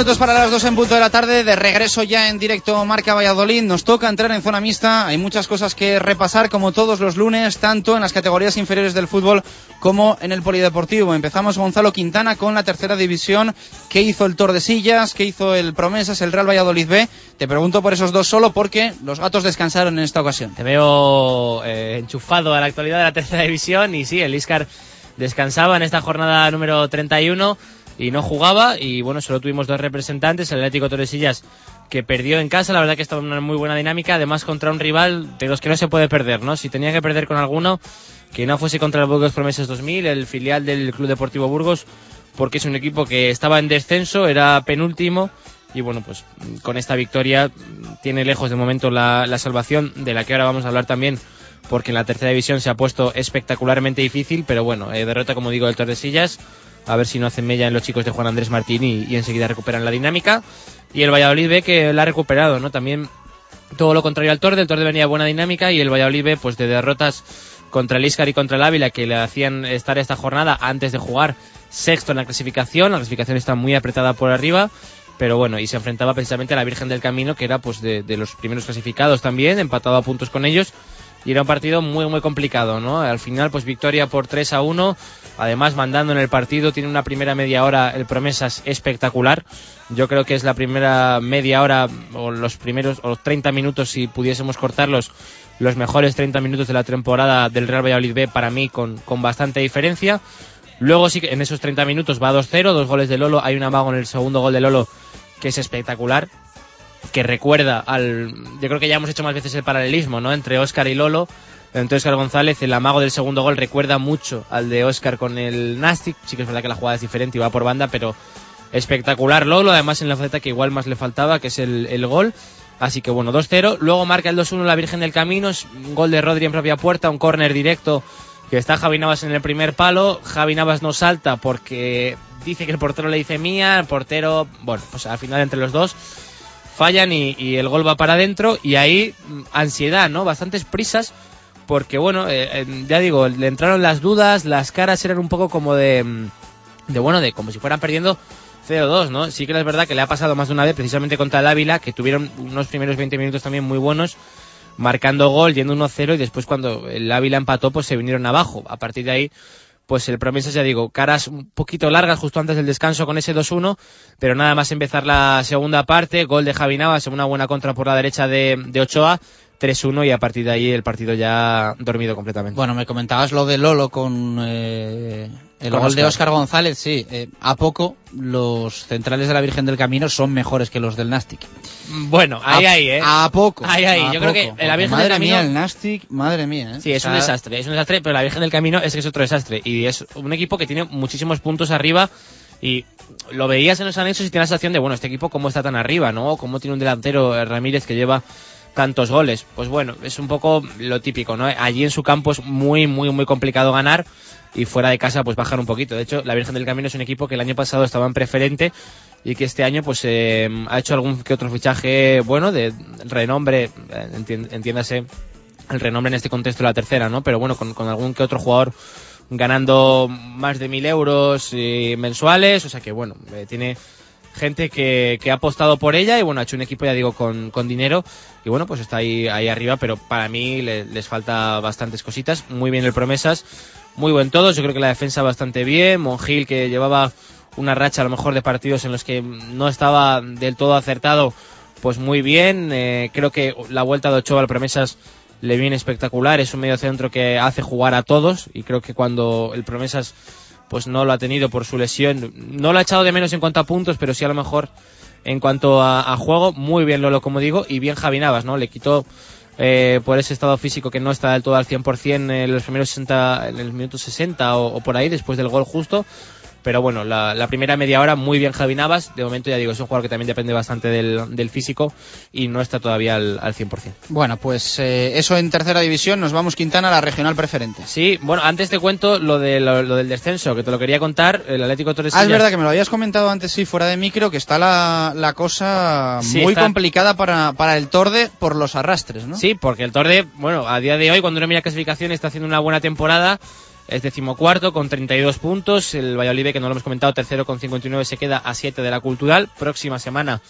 Minutos para las dos en punto de la tarde, de regreso ya en directo Marca Valladolid. Nos toca entrar en zona mixta. Hay muchas cosas que repasar, como todos los lunes, tanto en las categorías inferiores del fútbol como en el polideportivo. Empezamos Gonzalo Quintana con la tercera división. ¿Qué hizo el Tordesillas? ¿Qué hizo el Promesas, el Real Valladolid B? Te pregunto por esos dos solo porque los gatos descansaron en esta ocasión. Te veo eh, enchufado a la actualidad de la tercera división y sí, el Iscar descansaba en esta jornada número 31 y no jugaba y bueno, solo tuvimos dos representantes, el Atlético Torresillas que perdió en casa, la verdad que estaba en una muy buena dinámica, además contra un rival de los que no se puede perder, ¿no? Si tenía que perder con alguno, que no fuese contra el Burgos Promesas 2000, el filial del Club Deportivo Burgos, porque es un equipo que estaba en descenso, era penúltimo y bueno, pues con esta victoria tiene lejos de momento la, salvación, de la que ahora vamos a hablar también porque en la tercera división se ha puesto espectacularmente difícil, pero bueno, eh, derrota como digo del Tordesillas, a ver si no hacen mella en los chicos de Juan Andrés Martín y, enseguida recuperan la dinámica. Y el Valladolid ve que la ha recuperado, ¿no? También todo lo contrario al Torde, el Torde venía buena dinámica y el Valladolid ve pues de derrotas contra el Iscar y contra el Ávila que le hacían estar esta jornada antes de jugar sexto en la clasificación, la clasificación está muy apretada por arriba pero bueno, y se enfrentaba precisamente a la Virgen del Camino, que era pues de, de, los primeros clasificados también, empatado a puntos con ellos, y era un partido muy muy complicado, ¿no? Al final pues victoria por 3 a 1, además mandando en el partido, tiene una primera media hora el Promesas espectacular. Yo creo que es la primera media hora o los primeros o los 30 minutos si pudiésemos cortarlos los mejores 30 minutos de la temporada del Real Valladolid B para mí con, con bastante diferencia. Luego sí que en esos 30 minutos va 2-0, dos goles de Lolo, hay un amago en el segundo gol de Lolo que es espectacular, que recuerda al... Yo creo que ya hemos hecho más veces el paralelismo, ¿no? Entre Óscar y Lolo. Entre Óscar González, el amago del segundo gol recuerda mucho al de Óscar con el Nastic. Sí que es verdad que la jugada es diferente y va por banda, pero espectacular Lolo, además en la faceta que igual más le faltaba, que es el, el gol. Así que bueno, 2-0. Luego marca el 2-1 la Virgen del Camino, es un gol de Rodri en propia puerta, un córner directo que está Javi Navas en el primer palo. Javi Navas no salta porque dice que el portero le dice mía, el portero, bueno, pues al final entre los dos fallan y, el gol va para adentro y ahí mm, ansiedad, ¿no? Bastantes prisas porque bueno, eh, ya digo, le entraron las dudas, las caras eran un poco como de, mm, de bueno, de como si fueran perdiendo 0-2, ¿no? Sí que es verdad que le ha pasado más de una vez precisamente contra el Ávila, que tuvieron unos primeros 20 minutos también muy buenos, marcando gol, yendo 1-0 y después cuando el Ávila empató, pues se vinieron abajo. A partir de ahí, pues el Promesas, ya digo, caras un poquito largas justo antes del descanso con ese 2-1, pero nada más empezar la segunda parte, gol de Javi Navas, una buena contra por la derecha de, de Ochoa, 3-1 y a partir de ahí el partido ya dormido completamente. Bueno, me comentabas lo de Lolo con eh, el gol de Óscar. González, sí. eh, a poco los centrales de la Virgen del Camino son mejores que los del Nastic. Bueno, ahí, A- ahí, ¿eh? A poco. Ahí, ahí. Yo creo que la Virgen madre del Camino... mía, el Nastic, madre mía. ¿eh? Sí, es O un desastre, es un desastre, pero la Virgen del Camino es que es otro desastre. Y es un equipo que tiene muchísimos puntos arriba y lo veías en los anexos y tienes la sensación de, bueno, este equipo cómo está tan arriba, ¿no? Cómo tiene un delantero, eh, Ramírez, que lleva tantos goles. Pues bueno, es un poco lo típico, ¿no? Allí en su campo es muy, muy, muy complicado ganar y fuera de casa pues bajar un poquito. De hecho, la Virgen del Camino es un equipo que el año pasado estaba en preferente y que este año pues eh, ha hecho algún que otro fichaje bueno de renombre, eh, entiéndase el renombre en este contexto de la tercera, ¿no? Pero bueno, con, con algún que otro jugador ganando más de mil euros eh, mensuales, o sea que bueno, eh, tiene gente que, que ha apostado por ella y bueno, ha hecho un equipo, ya digo, con, con dinero y bueno, pues está ahí, ahí arriba, pero para mí le- les falta bastantes cositas, muy bien el promesas, muy buen todos, yo creo que la defensa bastante bien, Mongil que llevaba una racha a lo mejor de partidos en los que no estaba del todo acertado, pues muy bien, eh, creo que la vuelta de Ochoa al promesas le viene espectacular, es un medio centro que hace jugar a todos y creo que cuando el promesas pues no lo ha tenido por su lesión, no lo ha echado de menos en cuanto a puntos, pero sí a lo mejor en cuanto a, a juego, muy bien Lolo como digo, y bien Javi Navas, ¿no? Le quitó eh, por ese estado físico que no está del todo al 100% en los primeros 60, en el minuto 60 o, o por ahí, después del gol justo. Pero bueno, la, la primera media hora muy bien Javi Navas. De momento ya digo, es un jugador que también depende bastante del, del físico y no está todavía al, al 100%. Bueno, pues eh, eso en tercera división, nos vamos Quintana a la regional preferente. Sí, bueno, antes te cuento lo, de, lo, lo del descenso, que te lo quería contar. El Atlético Ah, es verdad que me lo habías comentado antes, sí, fuera de micro, que está la, la cosa Sí, muy está- complicada para, para el Torde por los arrastres, ¿no? Sí, porque el Torde, bueno, a día de hoy, cuando uno mira clasificación, está haciendo una buena temporada. Es decimocuarto con 32 puntos. El Valladolid, que no lo hemos comentado, tercero con 59, se queda a 7 de la Cultural. Próxima semana,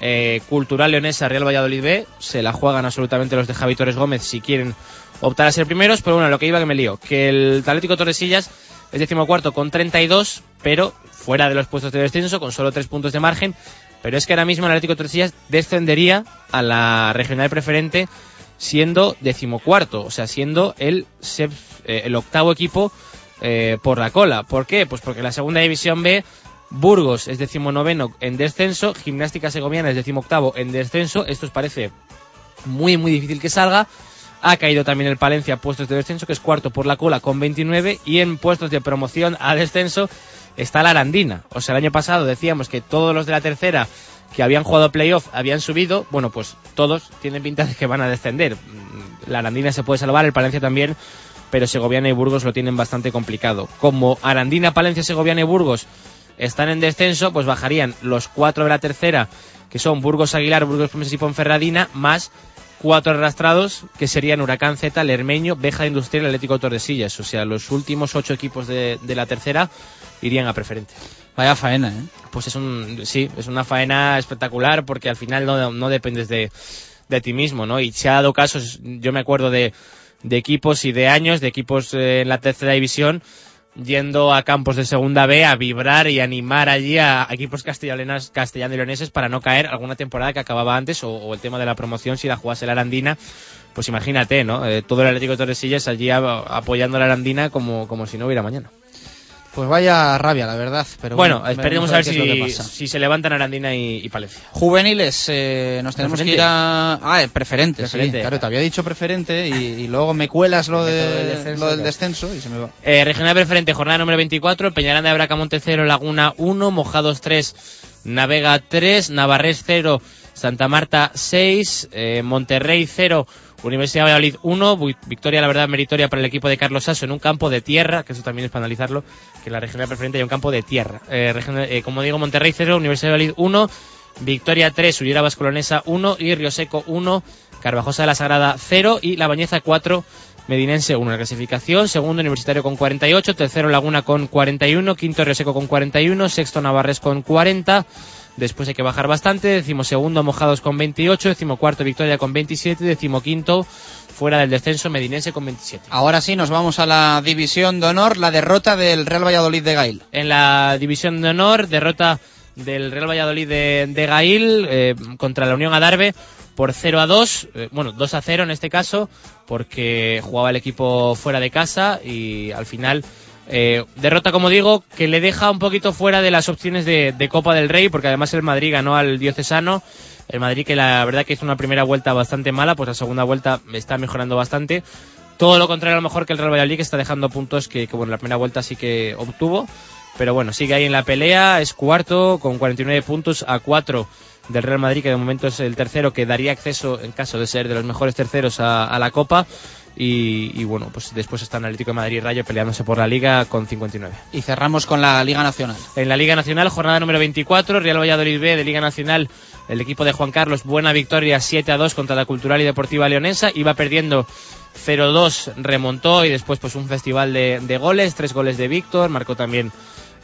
eh, Cultural Leonesa, Real Valladolid. Se la juegan absolutamente los de Javi Torres Gómez si quieren optar a ser primeros. Pero bueno, lo que iba que me lío. Que el Atlético Torresillas es decimocuarto con 32, pero fuera de los puestos de descenso, con solo 3 puntos de margen. Pero es que ahora mismo el Atlético Torresillas descendería a la regional preferente siendo decimocuarto, o sea, siendo el, eh, el octavo equipo eh, por la cola. ¿Por qué? Pues porque la segunda división B, Burgos es decimonoveno en descenso, Gimnástica Segoviana es decimoctavo en descenso, esto os parece muy muy difícil que salga. Ha caído también el Palencia a puestos de descenso, que es cuarto por la cola con 29, y en puestos de promoción a descenso está la Arandina. O sea, el año pasado decíamos que todos los de la tercera que habían jugado playoff habían subido, bueno, pues todos tienen pinta de que van a descender. La Arandina se puede salvar, el Palencia también, pero Segoviana y Burgos lo tienen bastante complicado. Como Arandina, Palencia, Segoviana y Burgos están en descenso, pues bajarían los cuatro de la tercera, que son Burgos Aguilar, Burgos Promesas y Ponferradina, más cuatro arrastrados, que serían Huracán Z, Lermeño, Beja Industrial, Atlético Tordesillas. O sea, los últimos ocho equipos de, de la tercera irían a preferente. Vaya faena, ¿eh? Pues es un, sí, es una faena espectacular porque al final no, dependes de, de ti mismo, ¿no? Y se ha dado casos, yo me acuerdo de, de equipos y de años, de equipos eh, en la tercera división, yendo a campos de segunda B a vibrar y animar allí a, equipos castellano-leoneses para no caer alguna temporada que acababa antes o, el tema de la promoción si la jugase la Arandina. Pues imagínate, ¿no? Eh, todo el Atlético de Torresillas allí apoyando la Arandina como, como si no hubiera mañana. Pues vaya rabia, la verdad. Pero bueno, bueno, esperemos a ver es lo que si, pasa. si se levantan Arandina y, y Palencia. Juveniles, eh, nos tenemos que ir a... Ah, el preferente, Preferente. sí. Claro, te había dicho preferente y, y luego me cuelas lo, (laughs) de- el descenso, lo del claro. descenso y se me va. Eh, regional preferente, jornada número 24, Peñaranda de Bracamonte 0, Laguna 1, Mojados 3, Navega 3, Navarrés 0, Santa Marta 6, eh, Monterrey 0, Universidad de Valladolid 1, vi- victoria la verdad meritoria para el equipo de Carlos Sasso en un campo de tierra, que eso también es para analizarlo, que en la regional preferente hay un campo de tierra. Eh, eh, como digo, Monterrey 0, Universidad de Valladolid 1, Victoria 3, Ullera Vascolonesa 1 y Río Seco 1, Carvajosa de la Sagrada 0 y La Bañeza 4, Medinense 1 en la clasificación, segundo Universitario con 48, tercero Laguna con 41, quinto Río Seco con 41, sexto Navarres con 40, después hay que bajar bastante, decimosegundo Mojados con 28, decimocuarto Victoria con 27, decimoquinto fuera del descenso Medinense con 27. Ahora sí, nos vamos a la división de honor, la derrota del Real Valladolid de Gail. En la división de honor, derrota del Real Valladolid de, de Gail eh, contra la Unión Adarve por 0 a 2, eh, bueno, 2 a 0 en este caso, porque jugaba el equipo fuera de casa y al final eh, derrota, como digo, que le deja un poquito fuera de las opciones de, Copa del Rey, porque además el Madrid ganó al Diocesano. El Madrid que la verdad que hizo una primera vuelta bastante mala, pues la segunda vuelta está mejorando bastante. Todo lo contrario a lo mejor que el Real Valladolid que está dejando puntos que, que, bueno, la primera vuelta sí que obtuvo. Pero bueno, sigue ahí en la pelea, es cuarto con 49 puntos a 4 del Real Madrid, que de momento es el tercero que daría acceso, en caso de ser de los mejores terceros, a la Copa. Y, y bueno, pues después está el Atlético de Madrid y Rayo peleándose por la Liga con 59. Y cerramos con la Liga Nacional. En la Liga Nacional, jornada número 24, Real Valladolid B de Liga Nacional, el equipo de Juan Carlos, buena victoria 7 a 2 contra la Cultural y Deportiva Leonesa, iba perdiendo 0-2, remontó y después pues un festival de, de goles, tres goles de Víctor, marcó también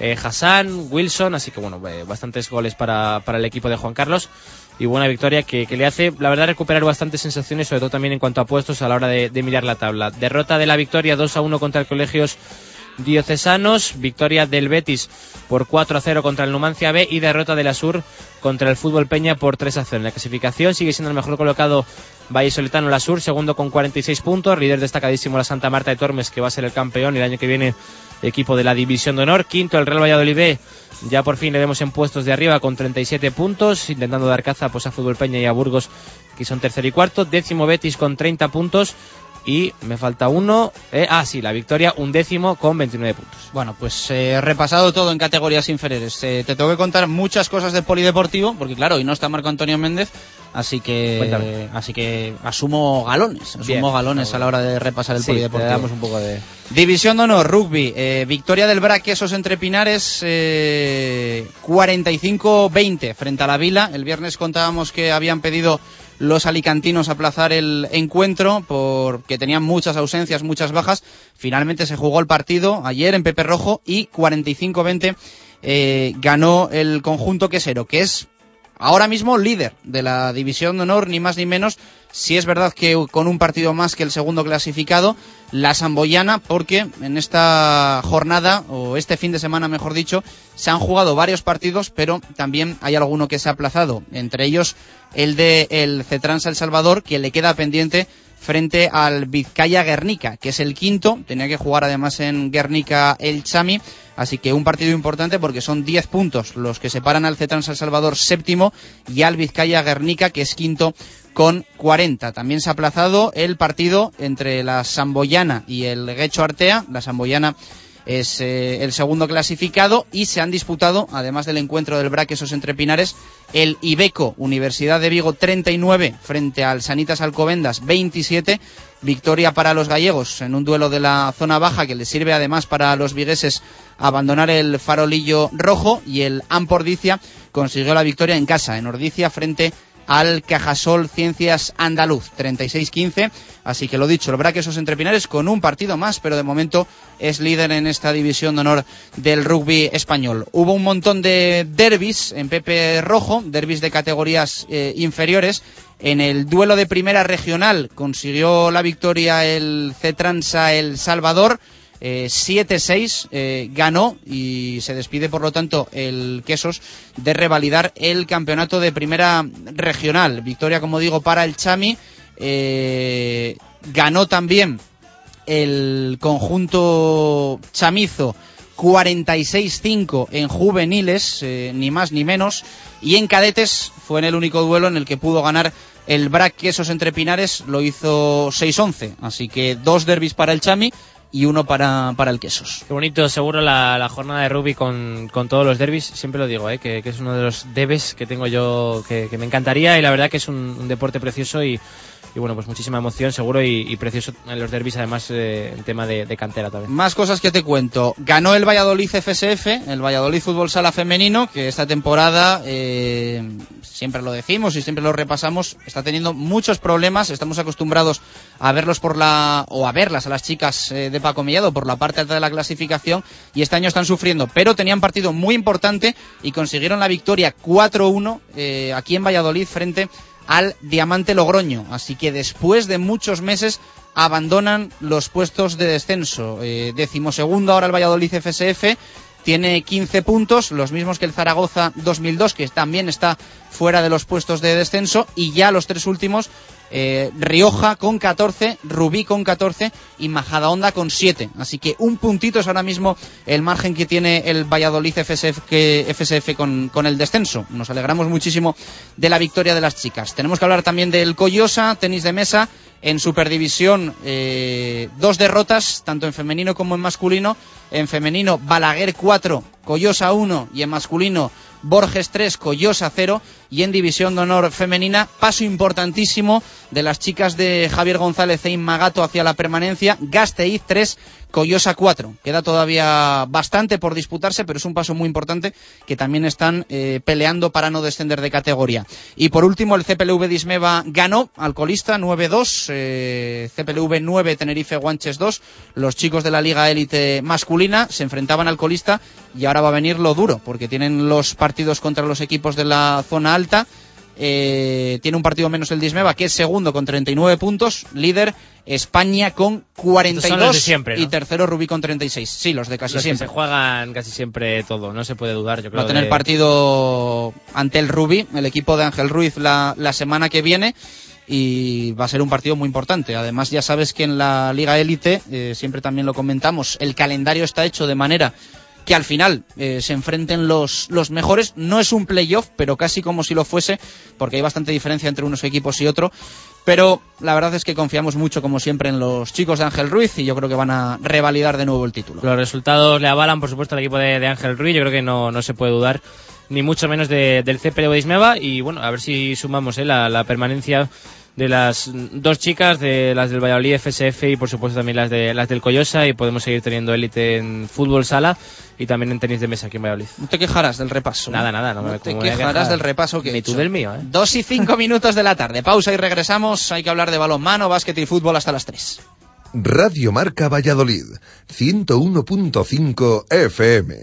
eh, Hassan, Wilson, así que bueno, eh, bastantes goles para, para el equipo de Juan Carlos y buena victoria que, le hace, la verdad, recuperar bastantes sensaciones, sobre todo también en cuanto a puestos a la hora de, mirar la tabla. Derrota de la victoria 2 a 1 contra el Colegios Diocesanos, victoria del Betis por 4 a 0 contra el Numancia B y derrota de la Sur contra el Fútbol Peña por 3 a 0. En la clasificación sigue siendo el mejor colocado Valle Solitano La Sur, segundo con 46 puntos, líder destacadísimo la Santa Marta de Tormes que va a ser el campeón el año que viene equipo de la División de Honor, quinto el Real Valladolid B, ya por fin le vemos en puestos de arriba con 37 puntos, intentando dar caza pues, a Fútbol Peña y a Burgos que son tercero y cuarto, décimo Betis con 30 puntos y me falta uno. Eh, ah, sí, la victoria, un décimo con 29 puntos. Bueno, pues eh, repasado todo en categorías inferiores. Eh, te tengo que contar muchas cosas del polideportivo, porque claro, hoy no está Marco Antonio Méndez, así que Cuéntame. así que asumo galones, asumo Bien, galones a la hora de repasar el Sí, polideportivo. damos un poco de... División de honor, rugby, eh, victoria del Braquesos entre Pinares, eh, 45-20 frente a la Vila. El viernes contábamos que habían pedido los alicantinos aplazar el encuentro porque tenían muchas ausencias, muchas bajas. Finalmente se jugó el partido ayer en Pepe Rojo y 45-20 eh, ganó el conjunto quesero, que es ahora mismo líder de la división de honor, ni más ni menos. Si es verdad que con un partido más que el segundo clasificado, la Samboyana, porque en esta jornada, o este fin de semana mejor dicho, se han jugado varios partidos, pero también hay alguno que se ha aplazado, entre ellos el de el Cetrans El Salvador, que le queda pendiente frente al Vizcaya Guernica, que es el quinto, tenía que jugar además en Guernica el Chami, así que un partido importante porque son 10 puntos los que separan al Cetrans El Salvador séptimo y al Vizcaya Guernica, que es quinto con 40. También se ha aplazado el partido entre la Samboyana y el Guecho Artea, la Samboyana es eh, el segundo clasificado y se han disputado, además del encuentro del Braquesos entre Pinares, el Ibeco Universidad de Vigo 39 frente al Sanitas Alcobendas 27. Victoria para los gallegos en un duelo de la zona baja que les sirve además para los vigueses abandonar el farolillo rojo y el Ampordicia consiguió la victoria en casa, en Ordicia frente al Cajasol Ciencias Andaluz, 36-15. Así que lo dicho, el Braquesos entre Pinares con un partido más, pero de momento es líder en esta división de honor del rugby español. Hubo un montón de derbis en Pepe Rojo, derbis de categorías eh, inferiores. En el duelo de primera regional consiguió la victoria el Cetransa El Salvador. Eh, 7-6 eh, ganó y se despide por lo tanto el Quesos de revalidar el campeonato de primera regional. Victoria, como digo, para el Chami. Eh, ganó también el conjunto chamizo 46-5 en juveniles, eh, ni más ni menos, y en cadetes fue en el único duelo en el que pudo ganar el Brac Quesos entre Pinares, lo hizo 6-11, así que dos derbis para el Chami y uno para, para el Quesos. Qué bonito, seguro, la, la jornada de rugby con, con todos los derbis. Siempre lo digo, ¿eh? que, que es uno de los debes que tengo yo, que, que me encantaría y la verdad que es un, un deporte precioso y, y bueno, pues muchísima emoción seguro y, precioso en los derbis además eh, en tema de, de cantera también. Más cosas que te cuento. Ganó el Valladolid FSF, el Valladolid Fútbol Sala Femenino, que esta temporada, eh, siempre lo decimos y siempre lo repasamos, está teniendo muchos problemas. Estamos acostumbrados a verlos por la, o a verlas a las chicas eh, de Paco Millado por la parte alta de la clasificación y este año están sufriendo. Pero tenían partido muy importante y consiguieron la victoria 4-1 eh, aquí en Valladolid frente al Diamante Logroño. Así que después de muchos meses abandonan los puestos de descenso. Eh, decimosegundo ahora el Valladolid FSF. Tiene 15 puntos, los mismos que el Zaragoza 2002, que también está fuera de los puestos de descenso. Y ya los tres últimos, eh, Rioja con 14, Rubí con 14 y Majadahonda con 7. Así que un puntito es ahora mismo el margen que tiene el Valladolid FSF, con, el descenso. Nos alegramos muchísimo de la victoria de las chicas. Tenemos que hablar también del Coyosa, tenis de mesa. En Superdivisión, eh, dos derrotas, tanto en femenino como en masculino. En femenino, Balaguer 4, Coyosa 1 y en masculino, Borges 3, Coyosa 0 y en División de Honor Femenina, paso importantísimo de las chicas de Javier González e Magato hacia la permanencia, Gasteiz 3, Coyosa 4. Queda todavía bastante por disputarse, pero es un paso muy importante que también están eh, peleando para no descender de categoría. Y por último, el CPLV Dismeva ganó al colista 9-2, eh, CPLV 9, Tenerife Guanches 2. Los chicos de la Liga Élite masculina se enfrentaban al colista y ahora va a venir lo duro, porque tienen los partidos contra los equipos de la zona alta. Eh, tiene un partido menos el Dismeva, que es segundo con 39 puntos, líder España con 42 Estos son los de siempre, ¿no? y tercero Rubí con 36. Sí, los de casi Los que siempre. se juegan casi siempre todo, no se puede dudar, yo creo. Va a tener de- partido ante el Rubí, el equipo de Ángel Ruiz, la, la semana que viene. Y va a ser un partido muy importante. Además, ya sabes que en la Liga Élite, eh, siempre también lo comentamos, el calendario está hecho de manera que al final eh, se enfrenten los, los mejores. No es un playoff, pero casi como si lo fuese, porque hay bastante diferencia entre unos equipos y otro. Pero la verdad es que confiamos mucho, como siempre, en los chicos de Ángel Ruiz y yo creo que van a revalidar de nuevo el título. Los resultados le avalan, por supuesto, al equipo de, de Ángel Ruiz. Yo creo que no, no se puede dudar, ni mucho menos de- del CPLV de Ismeva. Y bueno, a ver si sumamos eh, la, la permanencia de las dos chicas, de las del Valladolid FSF y por supuesto también las de las del Coyosa. Y podemos seguir teniendo élite en fútbol sala y también en tenis de mesa aquí en Valladolid. No te quejarás del repaso. Nada, nada, no, me te ¿cómo voy a quejarás quejar? del repaso que he Ni tú hecho. del mío, ¿eh? Dos y cinco (laughs) minutos de la tarde. Pausa y regresamos. Hay que hablar de balonmano, básquet y fútbol hasta las tres. Radio Marca Valladolid, 101.5 FM.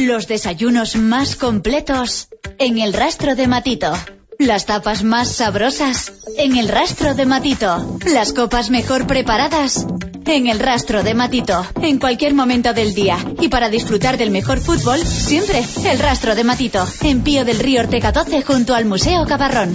Los desayunos más completos en el rastro de Matito. Las tapas más sabrosas en el rastro de Matito. Las copas mejor preparadas en el rastro de Matito. En cualquier momento del día. Y para disfrutar del mejor fútbol, siempre el rastro de Matito. En Pío del Río Ortega 12 junto al Museo Cabarrón.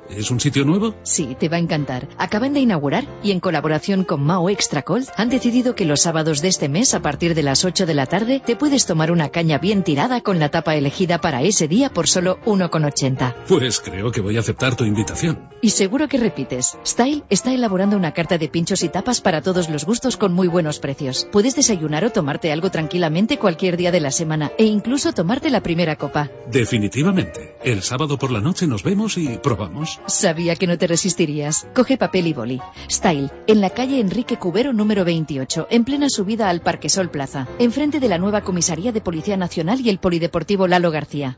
¿Es un sitio nuevo? Sí, te va a encantar. Acaban de inaugurar y en colaboración con Mao Extra Cold han decidido que los sábados de este mes a partir de las 8 de la tarde te puedes tomar una caña bien tirada con la tapa elegida para ese día por solo 1,80. Pues creo que voy a aceptar tu invitación. Y seguro que repites. Style está elaborando una carta de pinchos y tapas para todos los gustos con muy buenos precios. Puedes desayunar o tomarte algo tranquilamente cualquier día de la semana e incluso tomarte la primera copa. Definitivamente. El sábado por la noche nos vemos y probamos. Sabía que no te resistirías. Coge papel y boli. Style, en la calle Enrique Cubero número 28, en plena subida al Parque Sol Plaza, enfrente de la nueva comisaría de Policía Nacional y el Polideportivo Lalo García.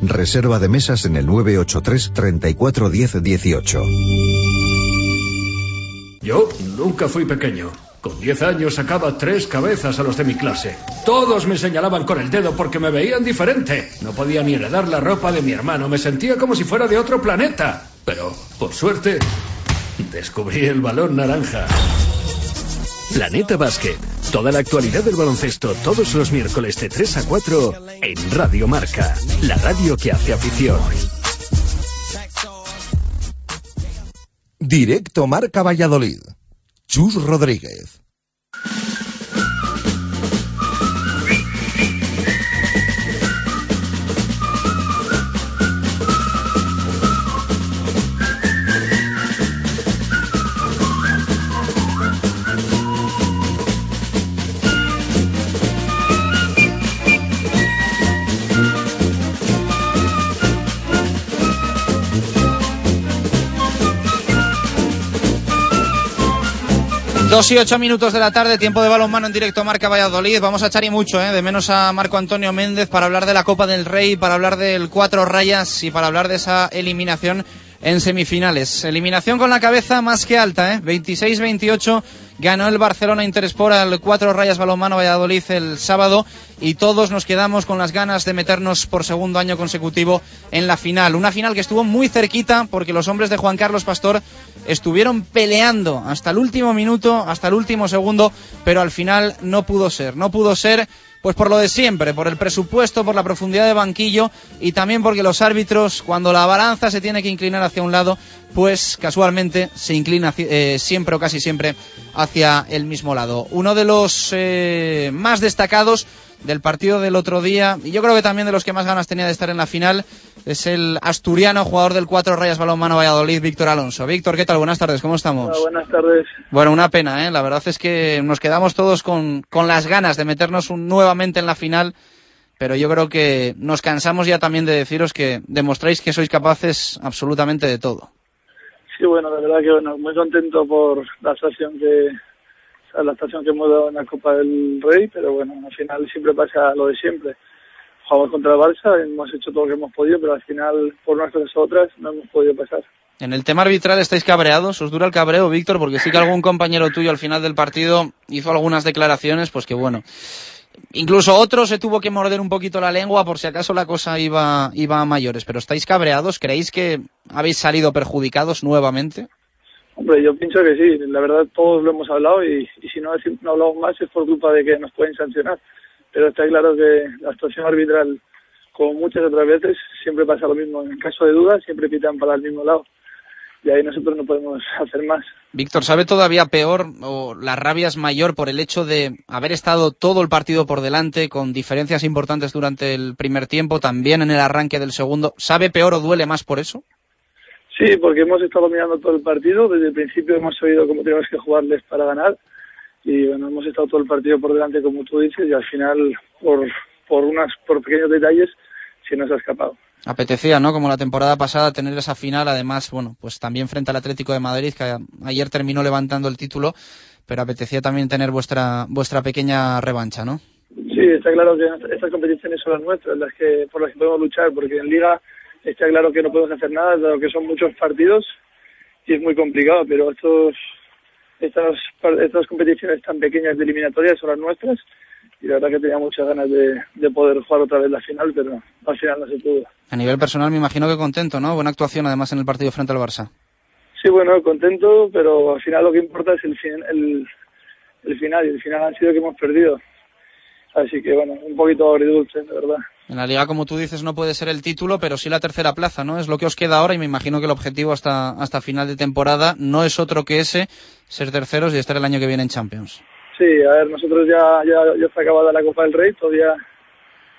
Reserva de mesas en el 983 34 10 18. Yo nunca fui pequeño. Con 10 años sacaba tres cabezas a los de mi clase. Todos me señalaban con el dedo porque me veían diferente. No podía ni heredar la ropa de mi hermano. Me sentía como si fuera de otro planeta. Pero, por suerte, descubrí el balón naranja. Planeta Básquet. Toda la actualidad del baloncesto todos los miércoles de 3 a 4 en Radio Marca. La radio que hace afición. Directo Marca Valladolid. Chus Rodríguez. Dos y ocho minutos de la tarde, tiempo de balonmano en directo Marca Valladolid. Vamos a echar y mucho, ¿eh? de menos a Marco Antonio Méndez para hablar de la Copa del Rey, para hablar del cuatro rayas y para hablar de esa eliminación en semifinales. Eliminación con la cabeza más que alta, ¿eh? 26-28 ganó el Barcelona Intersport al cuatro rayas balonmano Valladolid el sábado y todos nos quedamos con las ganas de meternos por segundo año consecutivo en la final. Una final que estuvo muy cerquita porque los hombres de Juan Carlos Pastor estuvieron peleando hasta el último minuto, hasta el último segundo, pero al final no pudo ser. No pudo ser pues por lo de siempre, por el presupuesto, por la profundidad de banquillo y también porque los árbitros, cuando la balanza se tiene que inclinar hacia un lado, pues casualmente se inclina eh, siempre o casi siempre hacia el mismo lado. Uno de los eh, más destacados del partido del otro día y yo creo que también de los que más ganas tenía de estar en la final es el asturiano, jugador del Cuatro Rayas Balonmano Valladolid, Víctor Alonso. Víctor, ¿qué tal? Buenas tardes, ¿cómo estamos? Hola, buenas tardes. Bueno, una pena, ¿eh? La verdad es que nos quedamos todos con, con las ganas de meternos un- nuevamente en la final, pero yo creo que nos cansamos ya también de deciros que demostráis que sois capaces absolutamente de todo. Sí, bueno, la verdad que bueno, muy contento por la actuación que o sea, la actuación que hemos dado en la Copa del Rey, pero bueno, al final siempre pasa lo de siempre. Jugamos contra el Barça, hemos hecho todo lo que hemos podido, pero al final, por u otras, no hemos podido pasar. En el tema arbitral estáis cabreados, os dura el cabreo, Víctor, porque sí que algún compañero tuyo al final del partido hizo algunas declaraciones, pues que bueno. Incluso otro se tuvo que morder un poquito la lengua por si acaso la cosa iba, iba a mayores. Pero estáis cabreados, ¿creéis que habéis salido perjudicados nuevamente? Hombre, yo pienso que sí, la verdad todos lo hemos hablado y, y si no, si no hablamos más es por culpa de que nos pueden sancionar. Pero está claro que la actuación arbitral, como muchas otras veces, siempre pasa lo mismo. En caso de dudas, siempre pitan para el mismo lado. Y ahí nosotros no podemos hacer más. Víctor, ¿sabe todavía peor o la rabia es mayor por el hecho de haber estado todo el partido por delante con diferencias importantes durante el primer tiempo, también en el arranque del segundo? ¿Sabe peor o duele más por eso? Sí, porque hemos estado mirando todo el partido. Desde el principio hemos sabido cómo tenemos que jugarles para ganar. Y bueno, hemos estado todo el partido por delante, como tú dices, y al final, por, por, unas, por pequeños detalles, sí nos ha escapado. Apetecía, ¿no? Como la temporada pasada, tener esa final, además, bueno, pues también frente al Atlético de Madrid, que ayer terminó levantando el título, pero apetecía también tener vuestra, vuestra pequeña revancha, ¿no? Sí, está claro que estas competiciones son las nuestras, las que por las que podemos luchar, porque en Liga está claro que no podemos hacer nada, dado que son muchos partidos y es muy complicado, pero estos estas, estas competiciones tan pequeñas de eliminatorias son las nuestras y la verdad que tenía muchas ganas de, de poder jugar otra vez la final, pero al final no se pudo. A nivel personal me imagino que contento, ¿no? Buena actuación además en el partido frente al Barça. Sí, bueno, contento, pero al final lo que importa es el, fin- el, el final y el final ha sido que hemos perdido. Así que bueno, un poquito agridulce, de verdad. En la liga, como tú dices, no puede ser el título, pero sí la tercera plaza, ¿no? Es lo que os queda ahora y me imagino que el objetivo hasta, hasta final de temporada no es otro que ese, ser terceros y estar el año que viene en Champions. Sí, a ver, nosotros ya, ya, ya está acabada la Copa del Rey, todavía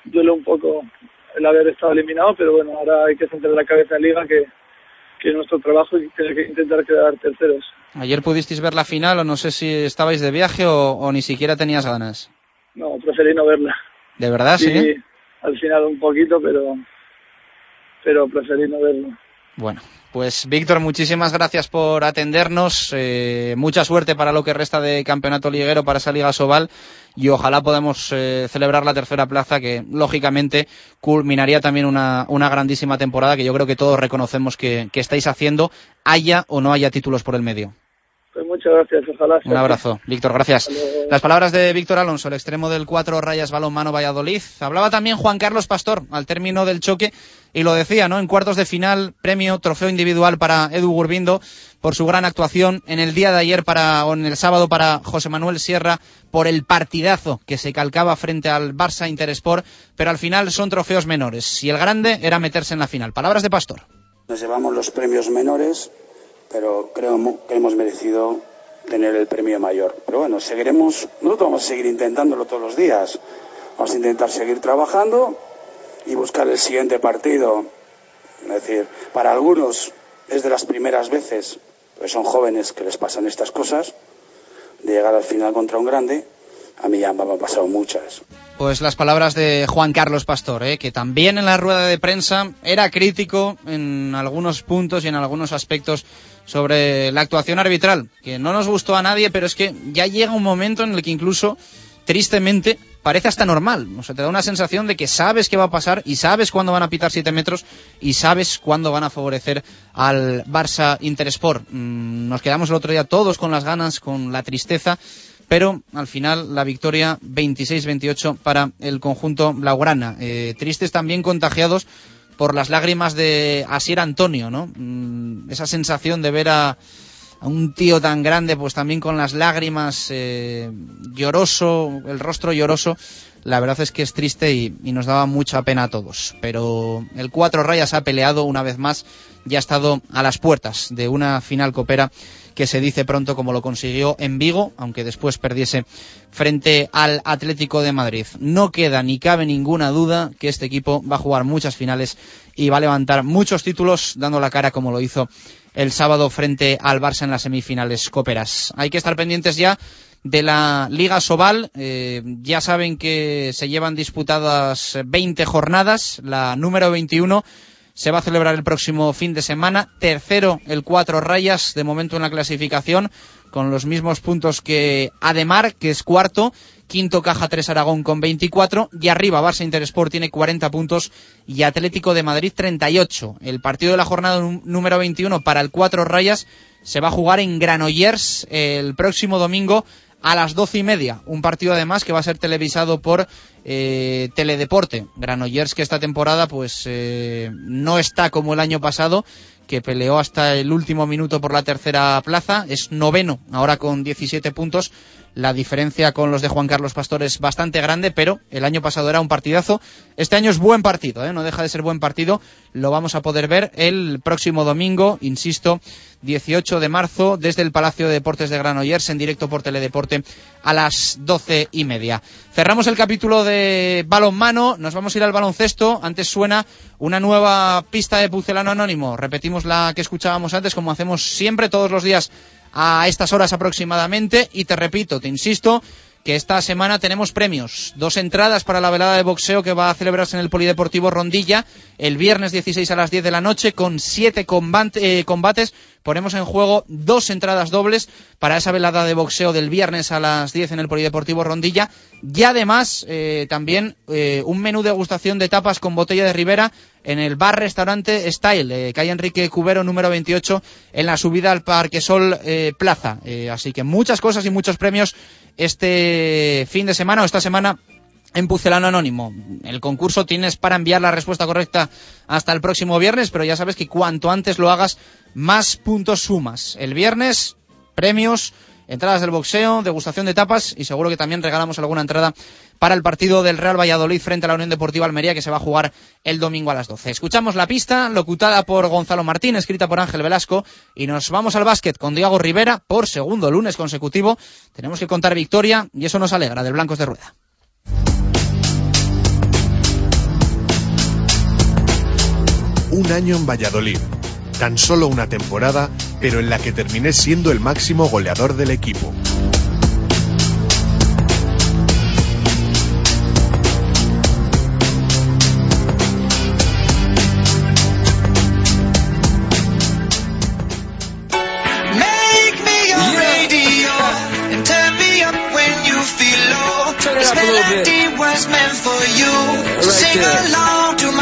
duele un poco el haber estado eliminado, pero bueno, ahora hay que centrar la cabeza en Liga, que, que es nuestro trabajo y tener que intentar quedar terceros. Ayer pudisteis ver la final o no sé si estabais de viaje o, o ni siquiera tenías ganas. No, preferí no verla. ¿De verdad, sí? Al final un poquito, pero, pero preferí no verlo. Bueno, pues Víctor, muchísimas gracias por atendernos. Eh, mucha suerte para lo que resta de campeonato liguero para esa Liga Sobal y ojalá podamos eh, celebrar la tercera plaza que lógicamente culminaría también una, una grandísima temporada que yo creo que todos reconocemos que, que estáis haciendo, haya o no haya títulos por el medio. Pues muchas gracias, ojalá. Un abrazo. Víctor, gracias. Las palabras de Víctor Alonso, el extremo del 4 Rayas Balonmano Valladolid. Hablaba también Juan Carlos Pastor al término del choque y lo decía, ¿no? En cuartos de final, premio, trofeo individual para Edu Gurbindo por su gran actuación en el día de ayer para, o en el sábado para José Manuel Sierra por el partidazo que se calcaba frente al Barça Interesport, pero al final son trofeos menores y el grande era meterse en la final. Palabras de Pastor. Nos llevamos los premios menores, pero creo que hemos merecido tener el premio mayor. Pero bueno, seguiremos, nosotros vamos a seguir intentándolo todos los días. Vamos a intentar seguir trabajando y buscar el siguiente partido. Es decir, para algunos es de las primeras veces, pues son jóvenes que les pasan estas cosas, de llegar al final contra un grande. A mí ya me han pasado muchas. Pues las palabras de Juan Carlos Pastor, ¿eh? que también en la rueda de prensa era crítico en algunos puntos y en algunos aspectos sobre la actuación arbitral, que no nos gustó a nadie, pero es que ya llega un momento en el que incluso, tristemente, parece hasta normal. O sea, te da una sensación de que sabes qué va a pasar y sabes cuándo van a pitar 7 metros y sabes cuándo van a favorecer al Barça Intersport. Mm, Nos quedamos el otro día todos con las ganas, con la tristeza pero al final la victoria 26-28 para el conjunto blaugrana. Eh, tristes también contagiados por las lágrimas de Asier Antonio, ¿no? Mm, esa sensación de ver a, un tío tan grande, pues también con las lágrimas, eh, lloroso, el rostro lloroso, la verdad es que es triste y, y nos daba mucha pena a todos. Pero el Cuatro Rayas ha peleado una vez más y ha estado a las puertas de una final copera que se dice pronto como lo consiguió en Vigo, aunque después perdiese frente al Atlético de Madrid. No queda ni cabe ninguna duda que este equipo va a jugar muchas finales y va a levantar muchos títulos dando la cara como lo hizo el sábado frente al Barça en las semifinales coperas. Hay que estar pendientes ya de la Liga Sobal. Eh, ya saben que se llevan disputadas 20 jornadas. La número 21 se va a celebrar el próximo fin de semana. Tercero, el cuatro rayas, de momento en la clasificación, con los mismos puntos que Ademar, que es cuarto. Quinto, Caja 3 Aragón con 24. Y arriba, Barça Intersport tiene 40 puntos y Atlético de Madrid 38. El partido de la jornada nú- número 21 para el cuatro rayas se va a jugar en Granollers el próximo domingo a las doce y media. Un partido además que va a ser televisado por eh, Teledeporte. Granollers que esta temporada pues eh, no está como el año pasado, que peleó hasta el último minuto por la tercera plaza. Es noveno, ahora con 17 puntos. La diferencia con los de Juan Carlos Pastor es bastante grande, pero el año pasado era un partidazo. Este año es buen partido, ¿eh? no deja de ser buen partido. Lo vamos a poder ver el próximo domingo, insisto, 18 de marzo, desde el Palacio de Deportes de Granollers, en directo por Teledeporte a las doce y media. Cerramos el capítulo de balonmano, nos vamos a ir al baloncesto. Antes suena una nueva pista de Pucelano Anónimo. Repetimos la que escuchábamos antes, como hacemos siempre todos los días a estas horas aproximadamente. Y te repito, te insisto, que esta semana tenemos premios. Dos entradas para la velada de boxeo que va a celebrarse en el Polideportivo Rondilla el viernes 16 a las 10 de la noche con siete combate- eh, combates. Ponemos en juego dos entradas dobles para esa velada de boxeo del viernes a las 10 en el Polideportivo Rondilla. Y además eh, también eh, un menú de degustación de tapas con botella de Ribera en el bar-restaurante Style, eh, calle Enrique Cubero número 28 en la subida al Parque Sol eh, Plaza. Eh, así que muchas cosas y muchos premios este fin de semana o esta semana en Pucelano Anónimo. El concurso tienes para enviar la respuesta correcta hasta el próximo viernes, pero ya sabes que cuanto antes lo hagas, más puntos sumas. El viernes, premios, entradas del boxeo, degustación de tapas y seguro que también regalamos alguna entrada para el partido del Real Valladolid frente a la Unión Deportiva Almería que se va a jugar el domingo a las 12. Escuchamos la pista, locutada por Gonzalo Martín, escrita por Ángel Velasco y nos vamos al básquet con Diego Rivera por segundo lunes consecutivo. Tenemos que contar victoria y eso nos alegra del Blancos de Rueda. Un año en Valladolid. Tan solo una temporada, pero en la que terminé siendo el máximo goleador del equipo. Make me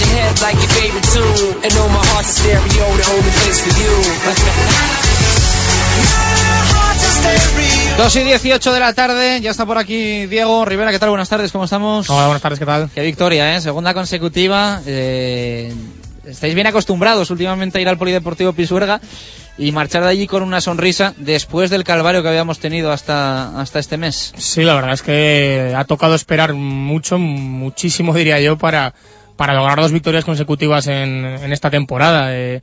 your head like your favorite tune. And know my heart's a stereo, the only place for you. 2 y 18 de la tarde, ya está por aquí Diego Rivera, ¿qué tal? Buenas tardes, ¿cómo estamos? Hola, buenas tardes, ¿qué tal? Qué victoria, ¿eh? Segunda consecutiva. eh, estáis bien acostumbrados últimamente a ir al Polideportivo Pisuerga y marchar de allí con una sonrisa después del calvario que habíamos tenido hasta, hasta este mes. Sí, la verdad es que ha tocado esperar mucho, muchísimo diría yo, para, para lograr dos victorias consecutivas en, en esta temporada. Eh,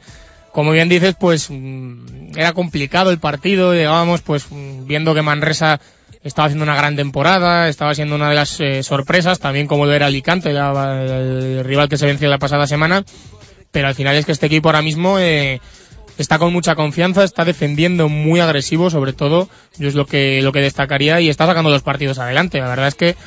como bien dices, pues mm, era complicado el partido, llegábamos pues mm, viendo que Manresa estaba haciendo una gran temporada, estaba siendo una de las eh, sorpresas, también como lo era Alicante, la- el rival que se venció la pasada semana, pero al final es que este equipo ahora mismo eh, está con mucha confianza, está defendiendo muy agresivo, sobre todo, yo es lo que, lo que destacaría, y está sacando los partidos adelante. La verdad es que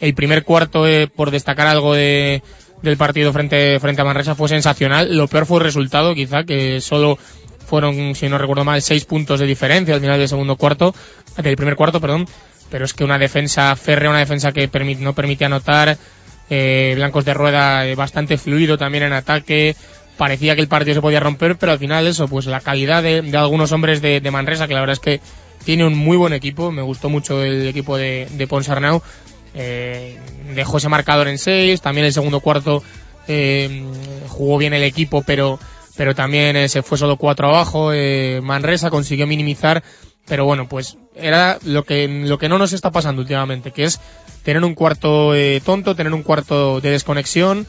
el primer cuarto, eh, por destacar algo de, del partido frente, frente a Manresa, fue sensacional. Lo peor fue el resultado, quizá, que solo fueron, si no recuerdo mal, seis puntos de diferencia al final del segundo cuarto, del primer cuarto, perdón. Pero es que una defensa férrea, una defensa que no permite anotar, eh, blancos de rueda eh, bastante fluido también en ataque. Parecía que el partido se podía romper, pero al final eso, pues la calidad de, de algunos hombres de, de Manresa, que la verdad es que tiene un muy buen equipo. Me gustó mucho el equipo de, de Ponsarnau. Eh, dejó ese marcador en 6. También el segundo cuarto eh, jugó bien el equipo, pero, pero también eh, se fue solo cuatro abajo. Eh, Manresa consiguió minimizar. Pero bueno, pues era lo que, lo que no nos está pasando últimamente, que es tener un cuarto eh, tonto, tener un cuarto de desconexión.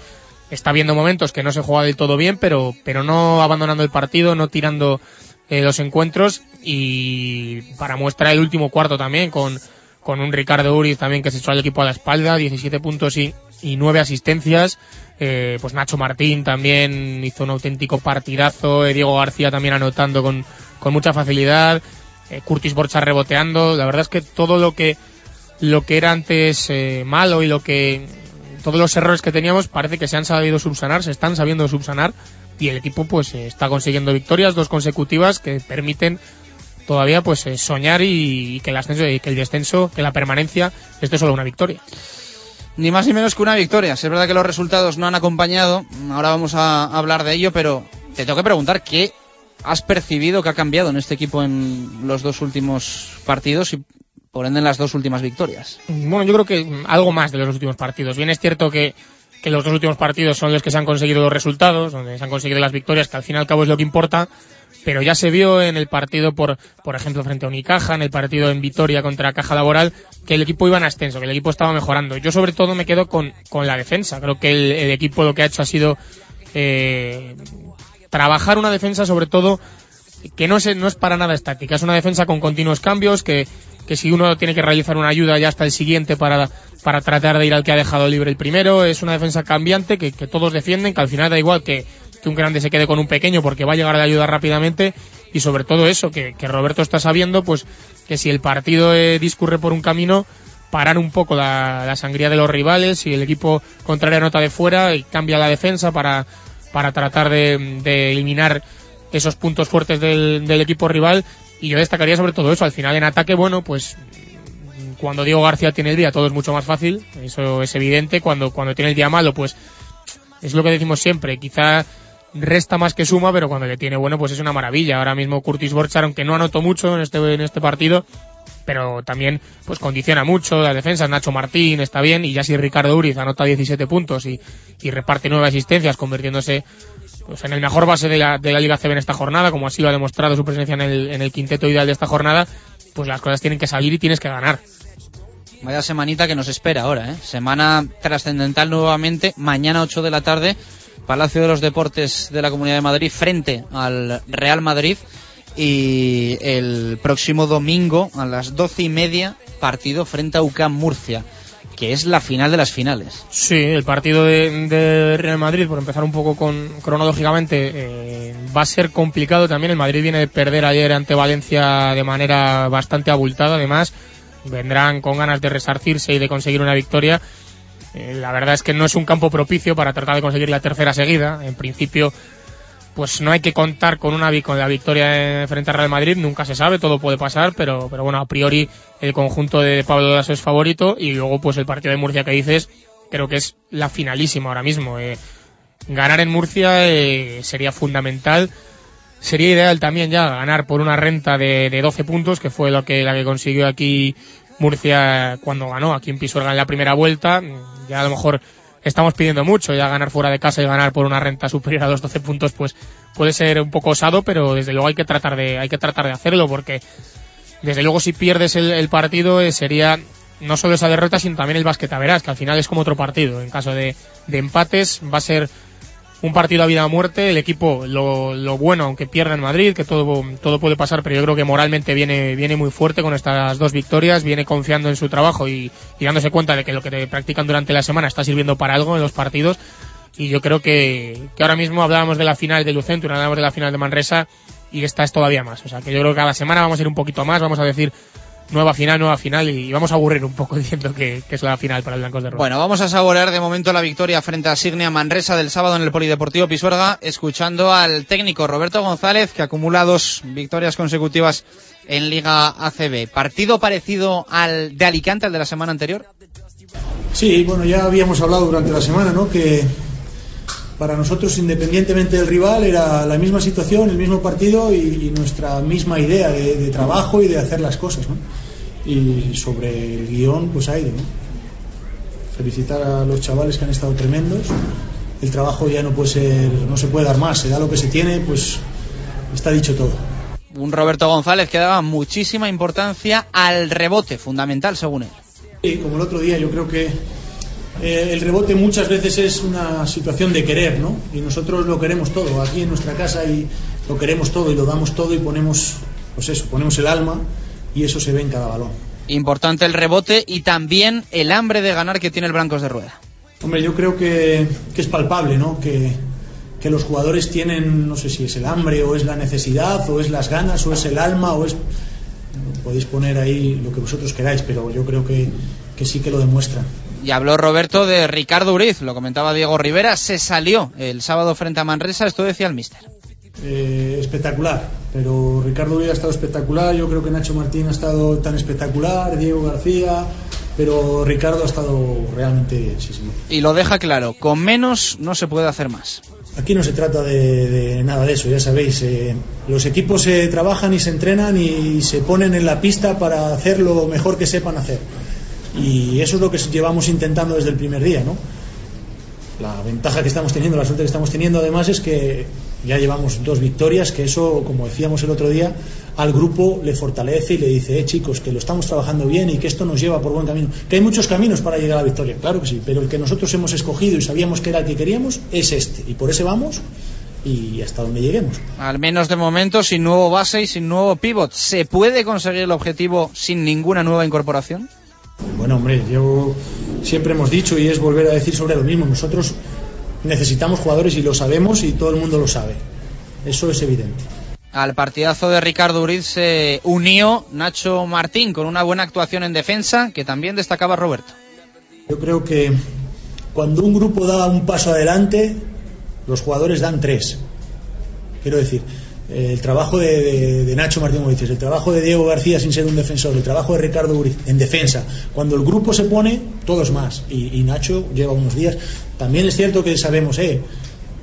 Está viendo momentos que no se juega del todo bien, pero, pero no abandonando el partido, no tirando los encuentros. Y para muestra el último cuarto también, con, con un Ricardo Uriz también que se echó al equipo a la espalda, 17 puntos y, y 9 asistencias. Eh, pues Nacho Martín también hizo un auténtico partidazo, eh, Diego García también anotando con, con mucha facilidad, eh, Curtis Borcha reboteando. La verdad es que todo lo que, lo que era antes eh, malo y lo que todos los errores que teníamos parece que se han sabido subsanar, se están sabiendo subsanar y el equipo pues eh, está consiguiendo victorias, dos consecutivas que permiten todavía pues eh, soñar y, y que el ascenso y que el descenso, que la permanencia esté solo una victoria. Ni más ni menos que una victoria. Si es verdad que los resultados no han acompañado, ahora vamos a hablar de ello, pero te tengo que preguntar qué has percibido que ha cambiado en este equipo en los dos últimos partidos y por ende en las dos últimas victorias. Bueno, yo creo que mm, algo más de los últimos partidos. Bien es cierto que, que los dos últimos partidos son los que se han conseguido los resultados, donde se han conseguido las victorias, que al fin y al cabo es lo que importa, pero ya se vio en el partido, por, por ejemplo, frente a Unicaja, en el partido en Vitoria contra Caja Laboral, que el equipo iba en ascenso, que el equipo estaba mejorando. Yo sobre todo me quedo con, con la defensa. Creo que el, equipo lo que ha hecho ha sido eh, trabajar una defensa sobre todo que no es, no es para nada estática, es una defensa con continuos cambios, que, que si uno tiene que realizar una ayuda ya está el siguiente para, para tratar de ir al que ha dejado libre el primero, es una defensa cambiante que, que todos defienden, que al final da igual que, que un grande se quede con un pequeño porque va a llegar la ayuda rápidamente y sobre todo eso, que, Roberto está sabiendo pues que si el partido eh, discurre por un camino, parar un poco la, sangría de los rivales, si el equipo contrario anota de fuera y cambia la defensa para, para tratar de, de eliminar esos puntos fuertes del, del equipo rival y yo destacaría sobre todo eso. Al final en ataque, bueno, pues cuando Diego García tiene el día todo es mucho más fácil, eso es evidente. Cuando, cuando tiene el día malo, pues es lo que decimos siempre, quizá resta más que suma, pero cuando le tiene bueno, pues es una maravilla. Ahora mismo Curtis Borchar, aunque no anotó mucho en este, en este partido, pero también pues condiciona mucho las defensas. Nacho Martín está bien y ya si Ricardo Uriz anota 17 puntos y, y reparte nueve asistencias, convirtiéndose pues en el mejor base de la, de la Liga CB en esta jornada, como así lo ha demostrado su presencia en el, en el quinteto ideal de esta jornada, pues las cosas tienen que salir y tienes que ganar. Vaya semanita que nos espera ahora, ¿eh? Semana trascendental nuevamente, mañana 8 de la tarde, Palacio de los Deportes de la Comunidad de Madrid frente al Real Madrid y el próximo domingo a las doce y media partido frente a UCAM Murcia, que es la final de las finales. Sí, el partido de, de Real Madrid, por empezar un poco con, cronológicamente, eh, va a ser complicado también. El Madrid viene de perder ayer ante Valencia de manera bastante abultada, además. Vendrán con ganas de resarcirse y de conseguir una victoria. Eh, la verdad es que no es un campo propicio para tratar de conseguir la tercera seguida. En principio, pues no hay que contar con una con la victoria frente al Real Madrid, nunca se sabe, todo puede pasar, pero, pero bueno, a priori el conjunto de Pablo Lasso es favorito y luego pues el partido de Murcia que dices, creo que es la finalísima ahora mismo. eh. ganar en Murcia eh, sería fundamental. Sería ideal también ya ganar por una renta de, de 12 puntos, que fue lo que, la que consiguió aquí Murcia cuando ganó aquí en Pisuerga en la primera vuelta. Ya a lo mejor estamos pidiendo mucho, ya ganar fuera de casa y ganar por una renta superior a los 12 puntos, pues puede ser un poco osado, pero desde luego hay que tratar de, hay que tratar de hacerlo, porque desde luego si pierdes el, el partido eh, sería no solo esa derrota, sino también el basqueta, verás, que al final es como otro partido. En caso de, de empates va a ser un partido a vida o muerte. El equipo, lo, lo bueno, aunque pierda en Madrid, que todo, todo puede pasar, pero yo creo que moralmente viene, viene muy fuerte con estas dos victorias, viene confiando en su trabajo y, dándose cuenta de que lo que practican durante la semana está sirviendo para algo en los partidos. Y yo creo que, que ahora mismo hablábamos de la final de Lucentum, hablábamos de la final de Manresa y esta es todavía más. O sea que yo creo que cada semana vamos a ir un poquito más, vamos a decir nueva final, nueva final y vamos a aburrir un poco (laughs) diciendo que, que es la final para el Blancos de Rojo. Bueno, vamos a saborear de momento la victoria frente a Signia Manresa del sábado en el Polideportivo Pisuerga, escuchando al técnico Roberto González, que acumula dos victorias consecutivas en Liga ACB. ¿Partido parecido al de Alicante, al de la semana anterior? Sí, bueno, ya habíamos hablado durante la semana, ¿no? Que para nosotros, independientemente del rival, era la misma situación, el mismo partido y, y nuestra misma idea de, de trabajo y de hacer las cosas, ¿no? Y sobre el guion, pues aire, ¿no? Felicitar a los chavales que han estado tremendos. El trabajo ya no puede ser, no se puede dar más, se da lo que se tiene, pues está dicho todo. Un Roberto González que daba muchísima importancia al rebote, fundamental según él. Y como el otro día, yo creo que eh, el rebote muchas veces es una situación de querer, ¿no? Y nosotros lo queremos todo, aquí en nuestra casa y lo queremos todo y lo damos todo y ponemos, pues eso, ponemos el alma y eso se ve en cada balón. Importante el rebote y también el hambre de ganar que tiene el Blancos de Rueda. Hombre, yo creo que, que es palpable, ¿no? Que, que los jugadores tienen, no sé si es el hambre o es la necesidad o es las ganas o es el alma o es... Podéis poner ahí lo que vosotros queráis, pero yo creo que, que sí que lo demuestran. Y habló Roberto de Ricardo Uriz, lo comentaba Diego Rivera, se salió el sábado frente a Manresa, esto decía el míster. Eh, espectacular, pero Ricardo Uribe ha estado espectacular, yo creo que Nacho Martín ha estado tan espectacular, Diego García, pero Ricardo ha estado realmente bien, sí, sí. Y lo deja claro, con menos no se puede hacer más. Aquí no se trata de, de nada de eso, ya sabéis. eh, los equipos se trabajan y se entrenan y se ponen en la pista para hacer lo mejor que sepan hacer. Y eso es lo que llevamos intentando desde el primer día, ¿no? La ventaja que estamos teniendo, la suerte que estamos teniendo además es que ya llevamos dos victorias, que eso, como decíamos el otro día, al grupo le fortalece y le dice, eh chicos, que lo estamos trabajando bien y que esto nos lleva por buen camino. Que hay muchos caminos para llegar a la victoria, claro que sí, pero el que nosotros hemos escogido y sabíamos que era el que queríamos es este. Y por ese vamos y hasta donde lleguemos. Al menos de momento, sin nuevo base y sin nuevo pivot, ¿se puede conseguir el objetivo sin ninguna nueva incorporación? Bueno, hombre, yo siempre hemos dicho y es volver a decir sobre lo mismo. Nosotros necesitamos jugadores y lo sabemos y todo el mundo lo sabe. Eso es evidente. Al partidazo de Ricardo Uriz se unió Nacho Martín con una buena actuación en defensa que también destacaba Roberto. Yo creo que cuando un grupo da un paso adelante, los jugadores dan tres. Quiero decir, el trabajo de, de- de Nacho Martín, como dices, el trabajo de Diego García sin ser un defensor, el trabajo de Ricardo Uriz en defensa. Cuando el grupo se pone, todos más. Y, y Nacho lleva unos días. También es cierto que sabemos, eh,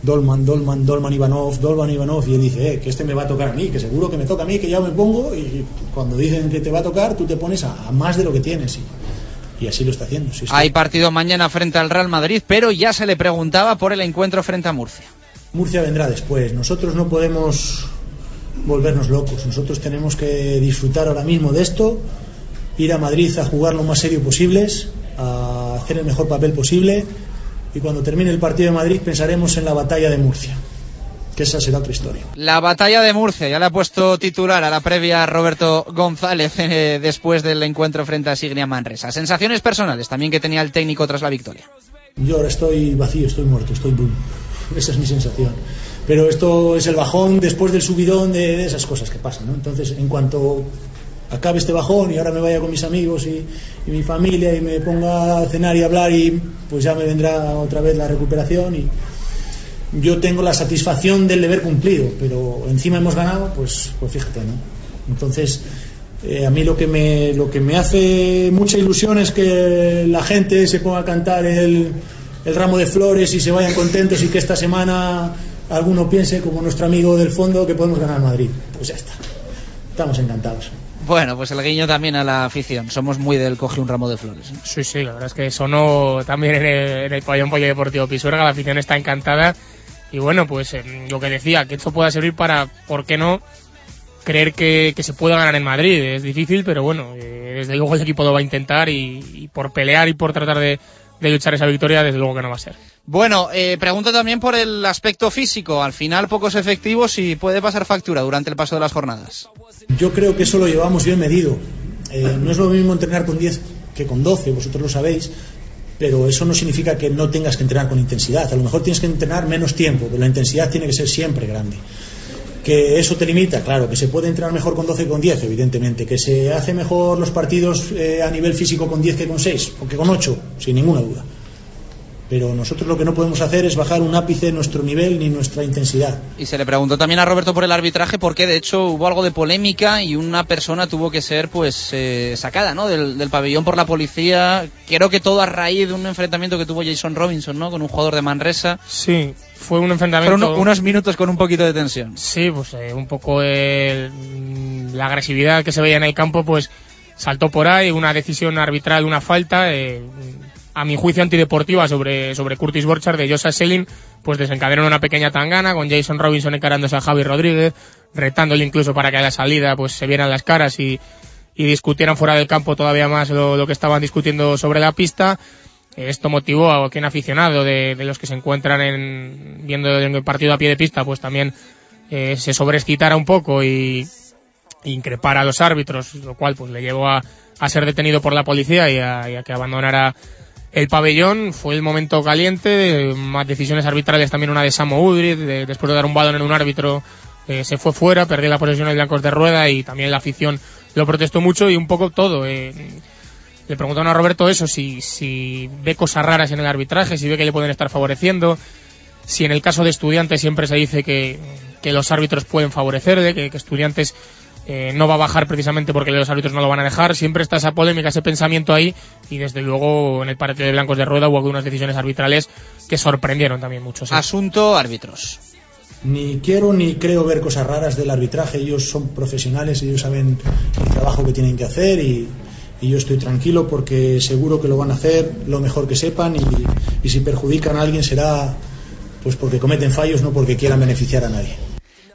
Dolman, Dolman, Dolman Ivanov, Dolman Ivanov, y él dice, eh, que este me va a tocar a mí, que seguro que me toca a mí, que ya me pongo, y cuando dicen que te va a tocar, tú te pones a, a más de lo que tienes. Y, y así lo está haciendo. sí, sí. Hay partido mañana frente al Real Madrid, pero ya se le preguntaba por el encuentro frente a Murcia. Murcia vendrá después. Nosotros no podemos volvernos locos. Nosotros tenemos que disfrutar ahora mismo de esto, ir a Madrid a jugar lo más serio posible, a hacer el mejor papel posible y cuando termine el partido de Madrid pensaremos en la batalla de Murcia, que esa será otra historia. La batalla de Murcia, ya le ha puesto titular a la previa Roberto González (laughs) eh, después del encuentro frente a Signia Manresa. Sensaciones personales también que tenía el técnico tras la victoria. Yo ahora estoy vacío, estoy muerto, estoy boom. (laughs) Esa es mi sensación. Pero esto es el bajón después del subidón de, esas cosas que pasan, ¿no? Entonces, en cuanto acabe este bajón y ahora me vaya con mis amigos y, mi familia y me ponga a cenar y hablar y pues ya me vendrá otra vez la recuperación y yo tengo la satisfacción del deber cumplido, pero encima hemos ganado, pues, pues fíjate, ¿no? Entonces, eh, a mí lo que, me, lo que me hace mucha ilusión es que la gente se ponga a cantar el, el ramo de flores y se vayan contentos y que esta semana alguno piense, como nuestro amigo del fondo, que podemos ganar Madrid. Pues ya está. Estamos encantados. Bueno, pues el guiño también a la afición. Somos muy del coge un ramo de flores. ¿eh? Sí, sí, la verdad es que sonó también en el, en el pabellón polideportivo Pisuerga, la afición está encantada. Y bueno, pues eh, lo que decía, que esto pueda servir para, ¿por qué no? Creer que, que se pueda ganar en Madrid. Es difícil, pero bueno, eh, desde luego el equipo lo va a intentar y, y por pelear y por tratar de, de luchar esa victoria, desde luego que no va a ser. Bueno, eh, pregunto también por el aspecto físico. Al final, pocos efectivos y puede pasar factura durante el paso de las jornadas. Yo creo que eso lo llevamos bien medido. Eh, no es lo mismo entrenar con 10 que con 12, vosotros lo sabéis, pero eso no significa que no tengas que entrenar con intensidad. A lo mejor tienes que entrenar menos tiempo, pero la intensidad tiene que ser siempre grande. Que eso te limita, claro, que se puede entrenar mejor con 12 que con 10, evidentemente. Que se hace mejor los partidos eh, a nivel físico con 10 que con 6, o que con 8, sin ninguna duda. Pero nosotros lo que no podemos hacer es bajar un ápice nuestro nivel ni nuestra intensidad. Y se le preguntó también a Roberto por el arbitraje porque de hecho hubo algo de polémica y una persona tuvo que ser pues eh, sacada ¿no? del, del, pabellón por la policía. Creo que todo a raíz de un enfrentamiento que tuvo Jason Robinson ¿no? con un jugador de Manresa. Sí, fue un enfrentamiento. Fueron unos minutos con un poquito de tensión. Sí, pues eh, un poco el, la agresividad que se veía en el campo pues saltó por ahí, una decisión arbitral, una falta. Eh, a mi juicio antideportiva sobre, sobre Curtis Borchard de Josa Selin, pues desencadenó una pequeña tangana con Jason Robinson encarándose a Javi Rodríguez, retándole incluso para que a la salida pues se vieran las caras y, y discutieran fuera del campo todavía más lo, lo, que estaban discutiendo sobre la pista. Esto motivó a quien aficionado de, los que se encuentran en, viendo el partido a pie de pista, pues también eh, se sobreexcitara un poco y, y increpara a los árbitros, lo cual pues le llevó a, a ser detenido por la policía y a, que abandonara el pabellón fue el momento caliente, más decisiones arbitrales también una de Samo Udrid, de, después de dar un balón en un árbitro eh, se fue fuera, perdió la posesión de blancos de rueda y también la afición lo protestó mucho y un poco todo. Eh, le preguntaron a Roberto eso, si, si ve cosas raras en el arbitraje, si ve que le pueden estar favoreciendo, si en el caso de estudiantes siempre se dice que, que los árbitros pueden favorecerle, que, que estudiantes eh, no va a bajar precisamente porque los árbitros no lo van a dejar. Siempre está esa polémica, ese pensamiento ahí y desde luego en el partido de blancos de rueda hubo algunas decisiones arbitrales que sorprendieron también mucho. ¿sí? Asunto árbitros. Ni quiero ni creo ver cosas raras del arbitraje. Ellos son profesionales, ellos saben el trabajo que tienen que hacer y, y yo estoy tranquilo porque seguro que lo van a hacer lo mejor que sepan y, y si perjudican a alguien será pues porque cometen fallos, no porque quieran beneficiar a nadie.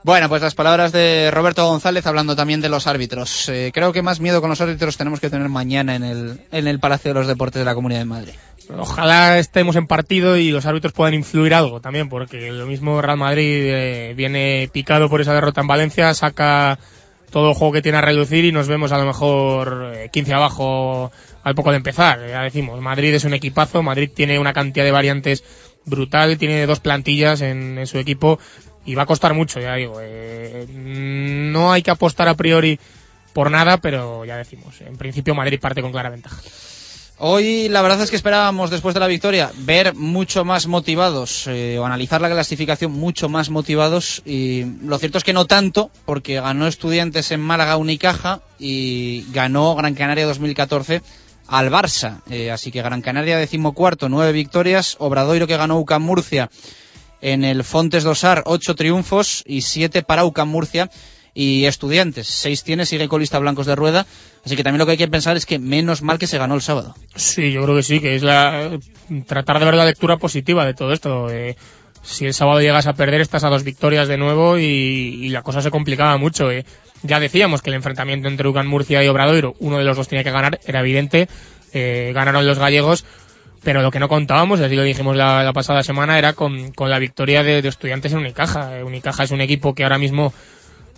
Bueno, pues las palabras de Roberto González hablando también de los árbitros. Eh, creo que más miedo con los árbitros tenemos que tener mañana en el, en el Palacio de los Deportes de la Comunidad de Madrid. Ojalá estemos en partido y los árbitros puedan influir algo también, porque lo mismo Real Madrid eh, viene picado por esa derrota en Valencia, saca todo el juego que tiene a reducir y nos vemos a lo mejor eh, 15 abajo al poco de empezar. Ya decimos, Madrid es un equipazo, Madrid tiene una cantidad de variantes brutal, tiene dos plantillas en, en su equipo y va a costar mucho, ya digo. Eh, no hay que apostar a priori por nada, pero ya decimos, en principio Madrid parte con clara ventaja. Hoy la verdad es que esperábamos después de la victoria ver mucho más motivados eh, o analizar la clasificación mucho más motivados y lo cierto es que no tanto porque ganó estudiantes en Málaga Unicaja y ganó Gran Canaria 2014 al Barça. Eh, así que Gran Canaria decimocuarto, nueve victorias, Obradoiro que ganó UCAM Murcia en el Fontes Dosar, ocho triunfos y siete para UCAM Murcia y Estudiantes. Seis tiene, sigue colista Blancos de Rueda. Así que también lo que hay que pensar es que menos mal que se ganó el sábado. Sí, yo creo que sí, que es la tratar de ver la lectura positiva de todo esto. Eh, si el sábado llegas a perder, estás a dos victorias de nuevo y, y la cosa se complicaba mucho. ¿eh? Ya decíamos que el enfrentamiento entre Ucan Murcia y Obradoiro, uno de los dos tenía que ganar, era evidente. Eh, ganaron los gallegos, pero lo que no contábamos, así lo dijimos la, pasada semana, era con, con la victoria de, de estudiantes en Unicaja. Eh, Unicaja es un equipo que ahora mismo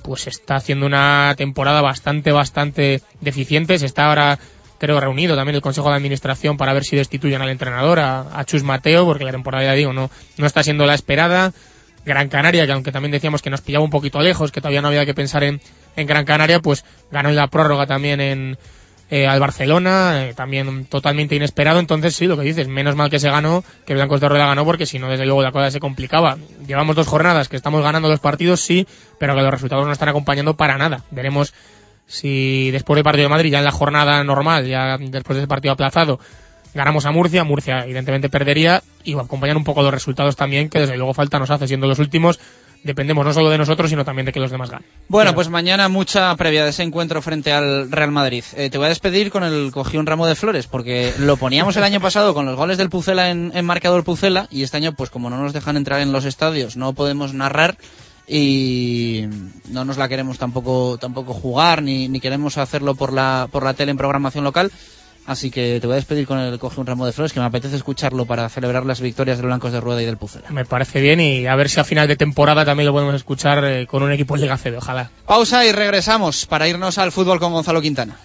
pues está haciendo una temporada bastante, bastante deficiente. Se está ahora, creo, reunido también el Consejo de Administración para ver si destituyen al entrenador, a, Chus Mateo, porque la temporada, ya digo, no, no está siendo la esperada. Gran Canaria, que aunque también decíamos que nos pillaba un poquito lejos, que todavía no había que pensar en, en Gran Canaria, pues ganó la prórroga también en, eh, al Barcelona, eh, también totalmente inesperado. Entonces, sí, lo que dices, menos mal que se ganó, que Blancos de Rueda ganó, porque si no, desde luego la cosa se complicaba. Llevamos dos jornadas que estamos ganando los partidos, sí, pero que los resultados no están acompañando para nada. Veremos si después del partido de Madrid, ya en la jornada normal, ya después del partido aplazado, ganamos a Murcia, Murcia evidentemente perdería y acompañan un poco los resultados también, que desde luego falta nos hace, siendo los últimos dependemos no solo de nosotros, sino también de que los demás ganen. Bueno, pues mañana mucha previa de ese encuentro frente al Real Madrid. Eh, te voy a despedir con el cogí un ramo de flores, porque lo poníamos el año pasado con los goles del Pucela en, en marcador Pucela, y este año, pues como no nos dejan entrar en los estadios, no podemos narrar y no nos la queremos tampoco tampoco jugar ni, ni queremos hacerlo por la por la tele en programación local Así que te voy a despedir con el coge un ramo de flores, que me apetece escucharlo para celebrar las victorias de Blancos de Rueda y del Pucela. Me parece bien y a ver si a final de temporada también lo podemos escuchar eh, con un equipo en Liga CB, ojalá. Pausa y regresamos para irnos al fútbol con Gonzalo Quintana.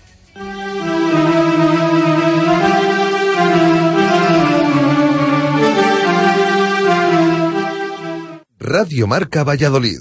Radio Marca Valladolid,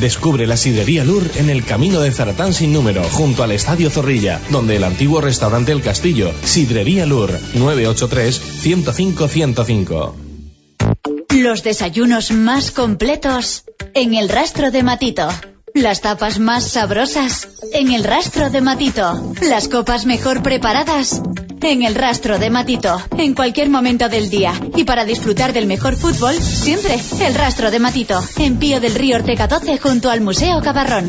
Descubre la sidrería Lur en el camino de Zaratán sin número, junto al Estadio Zorrilla, donde el antiguo restaurante El Castillo, Sidrería Lur, 983-105-105. Los desayunos más completos en el rastro de Matito. Las tapas más sabrosas en el rastro de Matito. Las copas mejor preparadas en el rastro de Matito. En cualquier momento del día. Y para disfrutar del mejor fútbol, siempre el rastro de Matito. En Pío del Río Ortega 12 junto al Museo Cabarrón.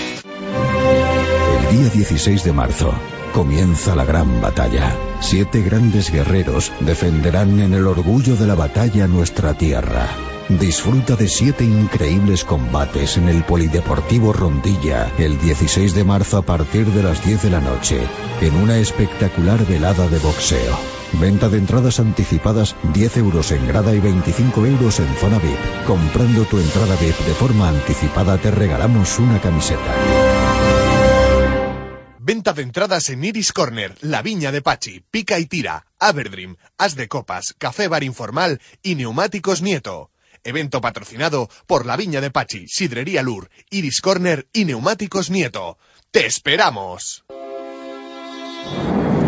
Día 16 de marzo comienza la gran batalla. Siete grandes guerreros defenderán en el orgullo de la batalla nuestra tierra. Disfruta de siete increíbles combates en el Polideportivo Rondilla el 16 de marzo a partir de las 10 de la noche, en una espectacular velada de boxeo. Venta de entradas anticipadas 10 euros en grada y 25 euros en zona VIP. Comprando tu entrada VIP de forma anticipada te regalamos una camiseta. Venta de entradas en Iris Corner, La Viña de Pachi, Pica y Tira, Aberdream, As de Copas, Café Bar Informal y Neumáticos Nieto. Evento patrocinado por La Viña de Pachi, Sidrería Lur, Iris Corner y Neumáticos Nieto. ¡Te esperamos!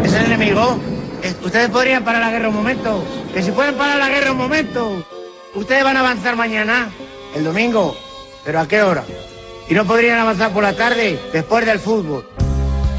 ¿Es el enemigo? Eh, Ustedes podrían parar la guerra un momento. Que si pueden parar la guerra un momento. Ustedes van a avanzar mañana, el domingo. ¿Pero a qué hora? ¿Y no podrían avanzar por la tarde, después del fútbol?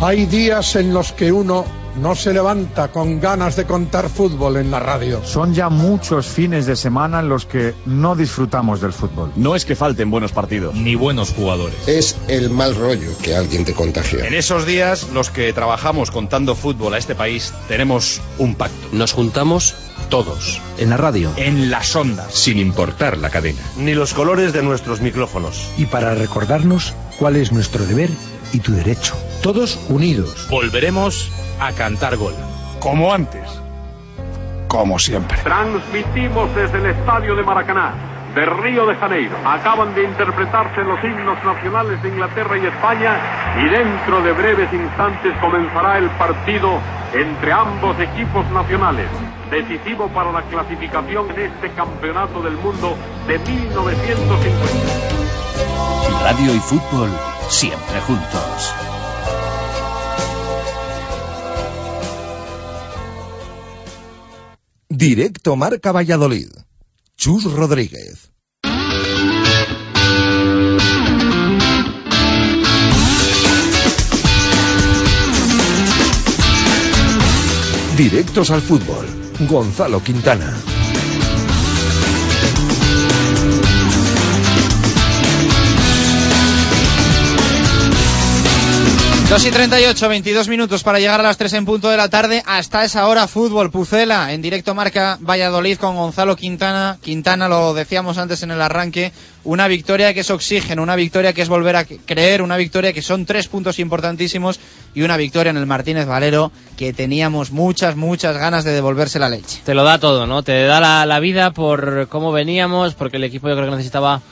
Hay días en los que uno no se levanta con ganas de contar fútbol en la radio. Son ya muchos fines de semana en los que no disfrutamos del fútbol. No es que falten buenos partidos, ni buenos jugadores. Es el mal rollo que alguien te contagia. En esos días, los que trabajamos contando fútbol a este país, tenemos un pacto. Nos juntamos Todos. en la radio. En las ondas. Sin importar la cadena. Ni los colores de nuestros micrófonos. y para recordarnos cuál es nuestro deber y tu derecho. Todos unidos. Volveremos a cantar gol. Como antes. Como siempre. Transmitimos desde el estadio de Maracaná. de Río de Janeiro. Acaban de interpretarse los himnos nacionales de Inglaterra y España y dentro de breves instantes comenzará el partido entre ambos equipos nacionales, decisivo para la clasificación en este campeonato del mundo de 1950. Radio y fútbol siempre juntos. Directo Marca Valladolid. Chus Rodríguez. Directos al fútbol. Gonzalo Quintana. 2 y 38, 22 minutos para llegar a las 3 en punto de la tarde. Hasta esa hora, fútbol, Pucela, en directo marca Valladolid con Gonzalo Quintana. Quintana, lo decíamos antes en el arranque, una victoria que es oxígeno, una victoria que es volver a creer, una victoria que son tres puntos importantísimos y una victoria en el Martínez Valero que teníamos muchas, muchas ganas de devolverse la leche. Te lo da todo, ¿no? Te da la, la vida por cómo veníamos, porque el equipo yo creo que necesitaba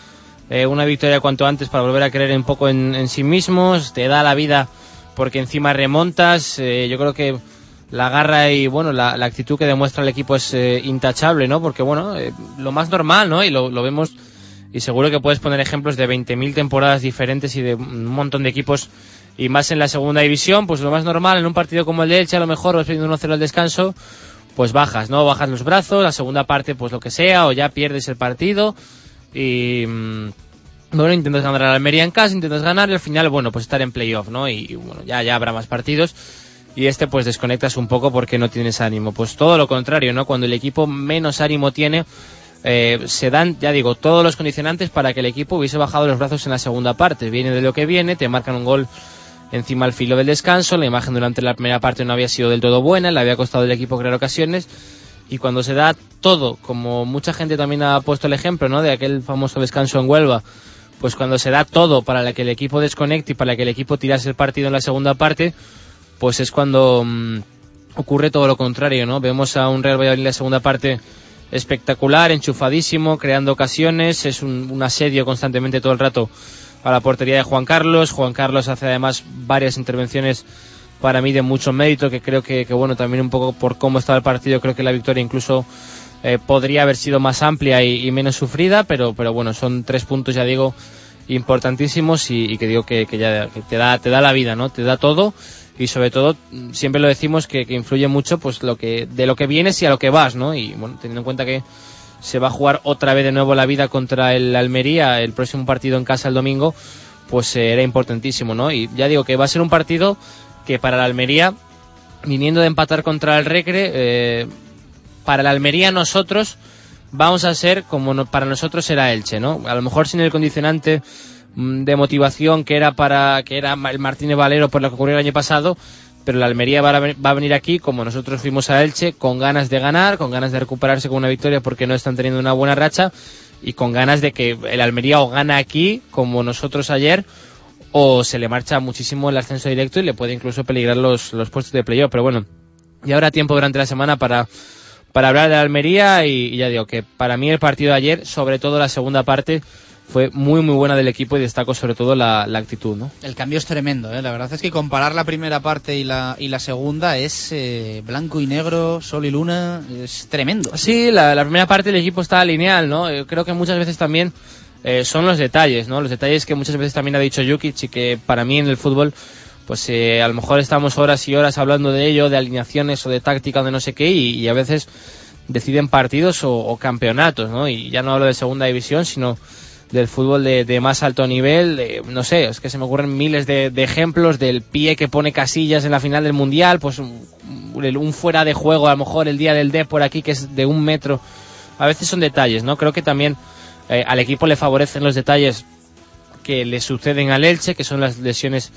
eh, una victoria cuanto antes para volver a creer un poco en, en sí mismos. Te da la vida porque encima remontas. eh, yo creo que la garra y bueno la, actitud que demuestra el equipo es eh, intachable, ¿no? Porque bueno, eh, lo más normal, ¿no? Y lo, lo vemos y seguro que puedes poner ejemplos de 20.000 temporadas diferentes y de un montón de equipos y más en la segunda división, pues lo más normal en un partido como el de Elche, a lo mejor vas perdiendo 1-0 al descanso, pues bajas, ¿no? Bajas los brazos, la segunda parte pues lo que sea, o ya pierdes el partido y mm, bueno, intentas ganar a la Almería en casa, intentas ganar y al final, bueno, pues estar en playoff, ¿no? Y, bueno, ya, ya habrá más partidos y este pues desconectas un poco porque no tienes ánimo. Pues todo lo contrario, ¿no? Cuando el equipo menos ánimo tiene, eh, se dan, ya digo, todos los condicionantes para que el equipo hubiese bajado los brazos en la segunda parte. Viene de lo que viene, te marcan un gol encima al filo del descanso, la imagen durante la primera parte no había sido del todo buena, le había costado al equipo crear ocasiones y cuando se da todo, como mucha gente también ha puesto el ejemplo, ¿no? De aquel famoso descanso en Huelva, pues cuando se da todo para que el equipo desconecte y para que el equipo tirase el partido en la segunda parte, pues es cuando mmm, ocurre todo lo contrario, ¿no? Vemos a un Real Valladolid en la segunda parte espectacular, enchufadísimo, creando ocasiones, es un, un, asedio constantemente todo el rato a la portería de Juan Carlos. Juan Carlos hace además varias intervenciones para mí de mucho mérito, que creo que, que bueno, también un poco por cómo estaba el partido, creo que la victoria incluso eh, podría haber sido más amplia y, menos sufrida, pero, pero bueno, son tres puntos, ya digo, importantísimos y, que digo que, ya te, da, te da la vida, ¿no? Te da todo y sobre todo siempre lo decimos que, que, influye mucho pues lo que de lo que vienes y a lo que vas no y bueno teniendo en cuenta que se va a jugar otra vez de nuevo la vida contra el Almería el próximo partido en casa el domingo pues eh, era importantísimo no y ya digo que va a ser un partido que para la Almería viniendo de empatar contra el Recre eh, para la Almería nosotros vamos a ser como no, para nosotros era Elche no a lo mejor sin el condicionante de motivación que era para que era el Martínez Valero por lo que ocurrió el año pasado pero la Almería va a, va a, venir aquí como nosotros fuimos a Elche con ganas de ganar con ganas de recuperarse con una victoria porque no están teniendo una buena racha y con ganas de que el Almería o gana aquí como nosotros ayer o se le marcha muchísimo el ascenso directo y le puede incluso peligrar los, los puestos de playoff. Pero bueno y habrá tiempo durante la semana para para hablar de Almería y, y ya digo que para mí el partido de ayer sobre todo la segunda parte fue muy muy buena del equipo y destaco sobre todo la, la actitud, ¿no? El cambio es tremendo, ¿eh? la verdad es que comparar la primera parte y la, y la segunda es eh, blanco y negro, sol y luna, es tremendo. Sí, la, la primera parte del equipo está lineal, ¿no? Yo creo que muchas veces también eh, son los detalles, ¿no? Los detalles que muchas veces también ha dicho Jukic y que para mí en el fútbol pues eh, a lo mejor estamos horas y horas hablando de ello, de alineaciones o de táctica de no sé qué y, a veces deciden partidos o, campeonatos, ¿no? Y ya no hablo de segunda división, sino del fútbol de, más alto nivel, no sé, es que se me ocurren miles de, ejemplos del pie que pone casillas en la final del mundial, pues un, un, fuera de juego, a lo mejor el día del D por aquí que es de un metro, a veces son detalles, ¿no? Creo que también eh, al equipo le favorecen los detalles que le suceden al Elche, que son las lesiones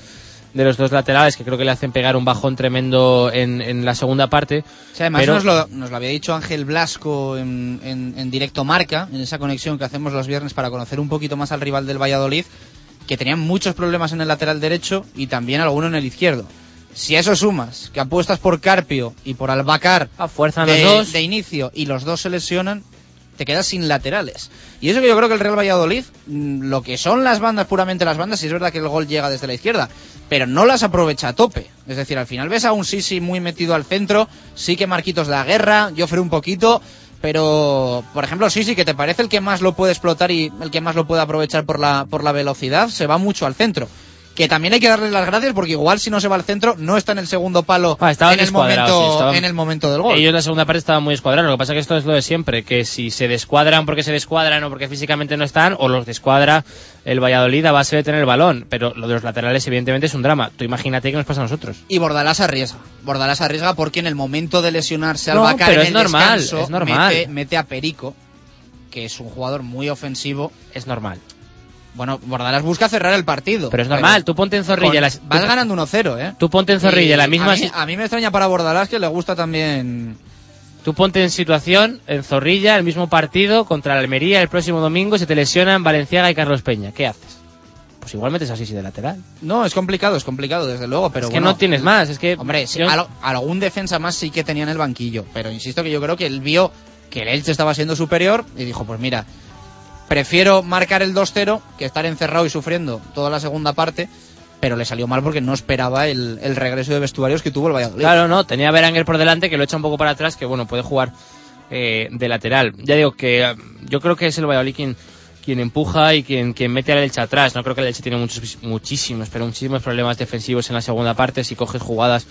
de los dos laterales que creo que le hacen pegar un bajón tremendo en, en la segunda parte. Sí, además pero... nos, lo, nos, lo, había dicho Ángel Blasco en, en, en, directo marca, en esa conexión que hacemos los viernes para conocer un poquito más al rival del Valladolid, que tenían muchos problemas en el lateral derecho y también alguno en el izquierdo. Si a eso sumas que apuestas por Carpio y por Albacar a fuerza de, los dos. de inicio y los dos se lesionan, te quedas sin laterales. Y eso que yo creo que el Real Valladolid, mm, lo que son las bandas, puramente las bandas, sí es verdad que el gol llega desde la izquierda, pero no las aprovecha a tope. Es decir, al final ves a un Sisi muy metido al centro, sí que Marquitos da guerra, Joffre un poquito, pero por ejemplo Sisi, que te parece el que más lo puede explotar y el que más lo puede aprovechar por la, por la velocidad, se va mucho al centro que también hay que darle las gracias porque igual si no se va al centro no está en el segundo palo Ah, en, el momento, sí, estaban- en el momento del gol. Ellos en la segunda parte estaban muy escuadrados. Lo que pasa es que esto es lo de siempre, que si se descuadran porque se descuadran o porque físicamente no están, o los descuadra el Valladolid a base de tener el balón. Pero lo de los laterales evidentemente es un drama. Tú imagínate qué nos pasa a nosotros. Y Bordalás arriesga. Bordalás arriesga porque en el momento de lesionarse al No, Bacar pero en es el normal, descanso, es normal. Mete, mete a Perico, que es un jugador muy ofensivo. Es normal. Bueno, Bordalás busca cerrar el partido. Pero es normal, tú ponte en Zorrilla. Las- vas tú- ganando 1-0, ¿eh? Tú ponte en Zorrilla, Y la misma... A mí, si- a mí me extraña para Bordalás que le gusta también... Tú ponte en situación, en Zorrilla, el mismo partido contra la Almería el próximo domingo, se te lesionan Valenciaga y Carlos Peña. ¿Qué haces? Pues igual metes a Sisi de lateral. No, es complicado, es complicado, desde luego, pero es que bueno, no tienes más, es que... Hombre, sí, yo- al- algún defensa más sí que tenía en el banquillo, pero insisto que yo creo que él vio que el Elche estaba siendo superior y dijo, pues mira, prefiero marcar el 2-0 que estar encerrado y sufriendo toda la segunda parte, pero le salió mal porque no esperaba el, regreso de vestuarios que tuvo el Valladolid. Claro, no, tenía a Berenguer por delante que lo echa un poco para atrás, que bueno, puede jugar eh, de lateral. Ya digo que eh, yo creo que es el Valladolid quien, quien empuja y quien, quien mete al Elche atrás. No creo que el Elche tiene muchos, muchísimos, pero muchísimos problemas defensivos en la segunda parte. Si coges jugadas,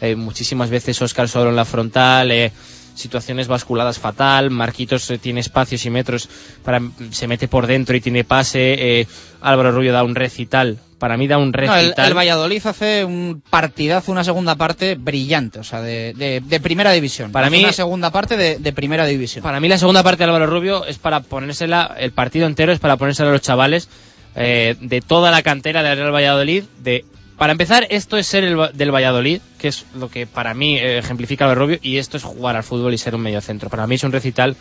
eh, muchísimas veces Oscar solo en la frontal, eh, situaciones basculadas fatal, Marquitos eh, tiene espacios y metros, para se mete por dentro y tiene pase, eh, Álvaro Rubio da un recital, para mí da un No, el, recital. el Valladolid hace un partidazo, una segunda parte brillante, o sea, de, de- de primera división. Para Hace mí- una segunda parte de, de primera división. Para mí la segunda parte de Álvaro Rubio es para ponérsela, el partido entero es para ponérsela a los chavales eh, de toda la cantera del Real Valladolid. De, para empezar, esto es ser el, del Valladolid, que es lo que para mí eh, ejemplifica Álvaro Rubio, y esto es jugar al fútbol y ser un mediocentro. Para mí es un recital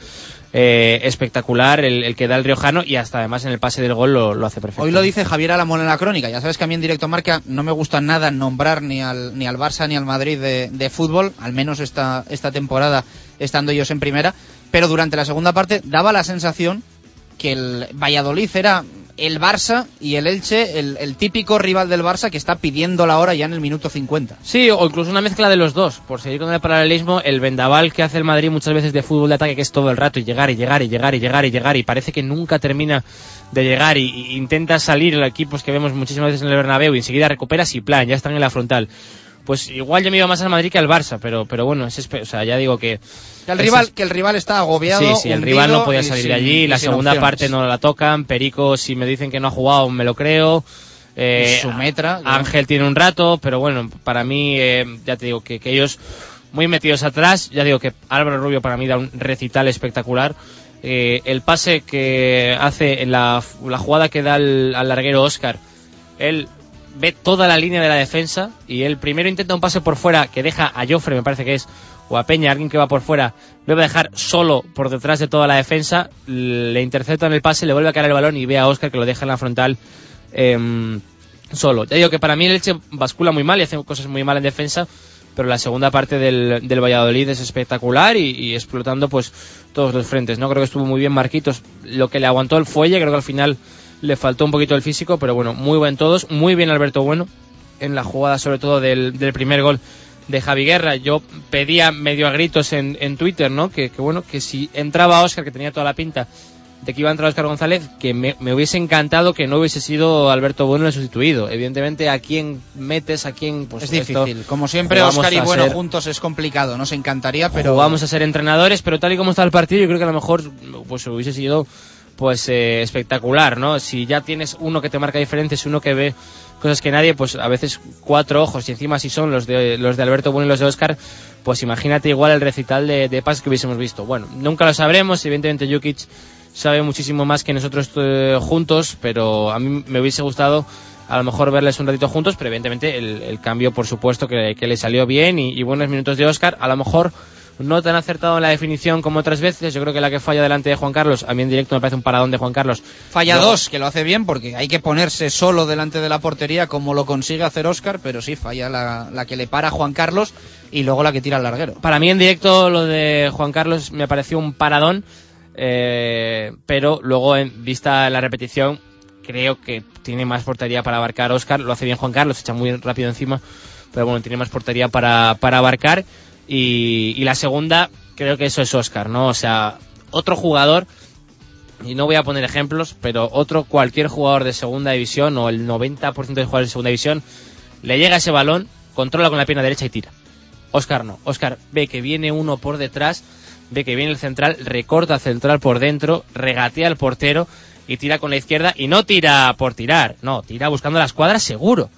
eh, espectacular el, que da el Riojano y hasta además en el pase del gol lo, lo hace perfecto. Hoy lo dice Javier Alamón en la crónica. Ya sabes que a mí en directo marca no me gusta nada nombrar ni al, ni al Barça ni al Madrid de, de fútbol, al menos esta, esta temporada estando ellos en primera. Pero durante la segunda parte daba la sensación que el Valladolid era el Barça y el Elche el, típico rival del Barça que está pidiendo la hora ya en el minuto 50. Sí, o incluso una mezcla de los dos. Por seguir con el paralelismo, el vendaval que hace el Madrid muchas veces de fútbol de ataque, que es todo el rato y llegar y llegar y llegar y llegar y llegar y parece que nunca termina de llegar y, intenta salir el equipos que vemos muchísimas veces en el Bernabéu y enseguida recuperas y plan, ya están en la frontal. Pues igual yo me iba más al Madrid que al Barça, pero, pero bueno, es o sea, ya digo que... Que el rival, es- que el rival está agobiado. Sí, sí, el rival no podía salir de allí. y La segunda opciones. parte no la tocan. Perico, si me dicen que no ha jugado, me lo creo. Eh, Su metra, Ángel tiene un rato, pero bueno, para mí, eh, ya te digo que, que ellos muy metidos atrás. Ya digo que Álvaro Rubio para mí da un recital espectacular. Eh, el pase que hace en la, la jugada que da al, al larguero Oscar, él ve toda la línea de la defensa y él primero intenta un pase por fuera que deja a Joffre, me parece que es, o a Peña, alguien que va por fuera, lo va a dejar solo por detrás de toda la defensa, le interceptan el pase, le vuelve a caer el balón y ve a Oscar que lo deja en la frontal em, solo. Ya digo que para mí el Elche bascula muy mal y hace cosas muy mal en defensa, pero la segunda parte del, del Valladolid es espectacular y, y explotando pues todos los frentes. No creo que estuvo muy bien Marquitos, lo que le aguantó el fuelle, creo que al final le faltó un poquito el físico, pero bueno, muy buen todos, muy bien Alberto Bueno en la jugada sobre todo del, del primer gol de Javi Guerra. Yo pedía medio a gritos en, en Twitter, ¿no? Que, que bueno, que si entraba Oscar, que tenía toda la pinta de que iba a entrar Oscar González, que me, me hubiese encantado que no hubiese sido Alberto Bueno el sustituido. Evidentemente, a quién metes, a quién, pues es esto difícil. Como siempre, Oscar y Bueno ser- juntos es complicado. Nos encantaría, pero. vamos a ser entrenadores, pero tal y como está el partido, yo creo que a lo mejor pues hubiese sido pues eh, espectacular, ¿no? Si ya tienes uno que te marca diferencias, uno que ve cosas que nadie, pues a veces cuatro ojos y encima si son los de los de Alberto Bueno y los de Oscar, pues imagínate igual el recital de, de pases que hubiésemos visto. Bueno, nunca lo sabremos, evidentemente Jukic sabe muchísimo más que nosotros eh, juntos, pero a mí me hubiese gustado a lo mejor verles un ratito juntos, pero evidentemente el, el cambio, por supuesto, que, que le salió bien y, y buenos minutos de Oscar, a lo mejor no tan acertado en la definición como otras veces. Yo creo que la que falla delante de Juan Carlos, a mí en directo me parece un paradón de Juan Carlos. Falla dos, que lo hace bien porque hay que ponerse solo delante de la portería como lo consigue hacer Oscar, pero sí falla la, la que le para a Juan Carlos y luego la que tira al larguero. Para mí en directo lo de Juan Carlos me pareció un paradón. Eh, pero luego, en vista la repetición, creo que tiene más portería para abarcar Oscar. Lo hace bien Juan Carlos, echa muy rápido encima, pero bueno, tiene más portería para, para abarcar. Y, la segunda, creo que eso es Oscar, ¿no? O sea, otro jugador, y no voy a poner ejemplos, pero otro cualquier jugador de segunda división o el 90% de jugadores de segunda división le llega ese balón, controla con la pierna derecha y tira. Oscar no. Oscar ve que viene uno por detrás, ve que viene el central, recorta central por dentro, regatea al portero y tira con la izquierda y no tira por tirar, no, tira buscando la escuadra seguro.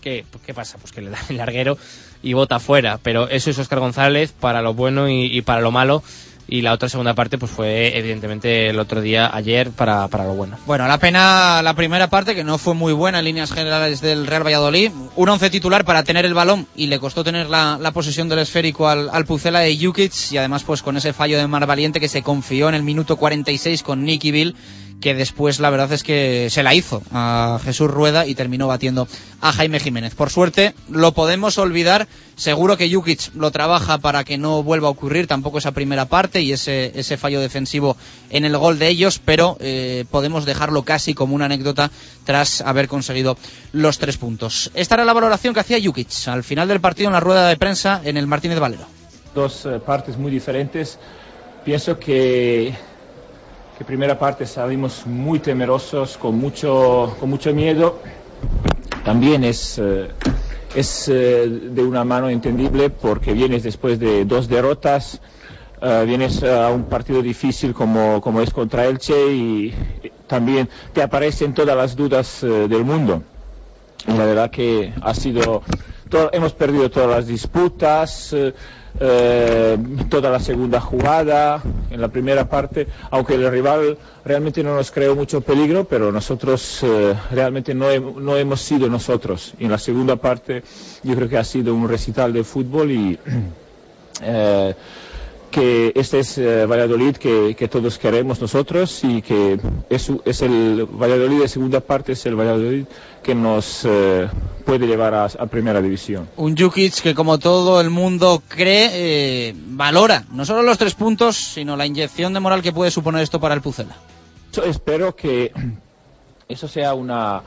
¿Qué, qué pasa? Pues que le da el larguero y bota fuera. Pero eso es Oscar González para lo bueno y, para lo malo y la otra segunda parte pues fue evidentemente el otro día ayer para, para lo bueno. Bueno, la pena la primera parte que no fue muy buena en líneas generales del Real Valladolid, un once titular para tener el balón y le costó tener la, la posesión del esférico al, al Pucela de Jukic y además pues con ese fallo de Mar Valiente que se confió en el minuto 46 con Nicky Bill que después la verdad es que se la hizo a Jesús Rueda y terminó batiendo a Jaime Jiménez. Por suerte lo podemos olvidar, seguro que Jukic lo trabaja para que no vuelva a ocurrir tampoco esa primera parte y ese, ese fallo defensivo en el gol de ellos, pero eh, podemos dejarlo casi como una anécdota tras haber conseguido los tres puntos. Esta era la valoración que hacía Jukic al final del partido en la rueda de prensa en el Martínez Valero. Dos eh, partes muy diferentes. Pienso que que primera parte salimos muy temerosos, con mucho, con mucho miedo. También es, eh, es eh, de una mano entendible porque vienes después de dos derrotas, eh, vienes a un partido difícil como, como es contra Elche y también te aparecen todas las dudas del mundo. Y la verdad que ha sido, todo, hemos perdido todas las disputas. Eh, toda la segunda jugada, en la primera parte, aunque el rival realmente no nos creó mucho peligro, pero nosotros eh, realmente no, no, hemos sido nosotros. Y en la segunda parte yo creo que ha sido un recital de fútbol y (clears throat) eh, que este es eh, Valladolid que, que, todos queremos nosotros y que es, es, el Valladolid de segunda parte, es el Valladolid que nos eh, puede llevar a, a, primera división. Un Jukic que como todo el mundo cree, eh, valora no solo los tres puntos, sino la inyección de moral que puede suponer esto para el Pucela. Yo espero que eso sea una,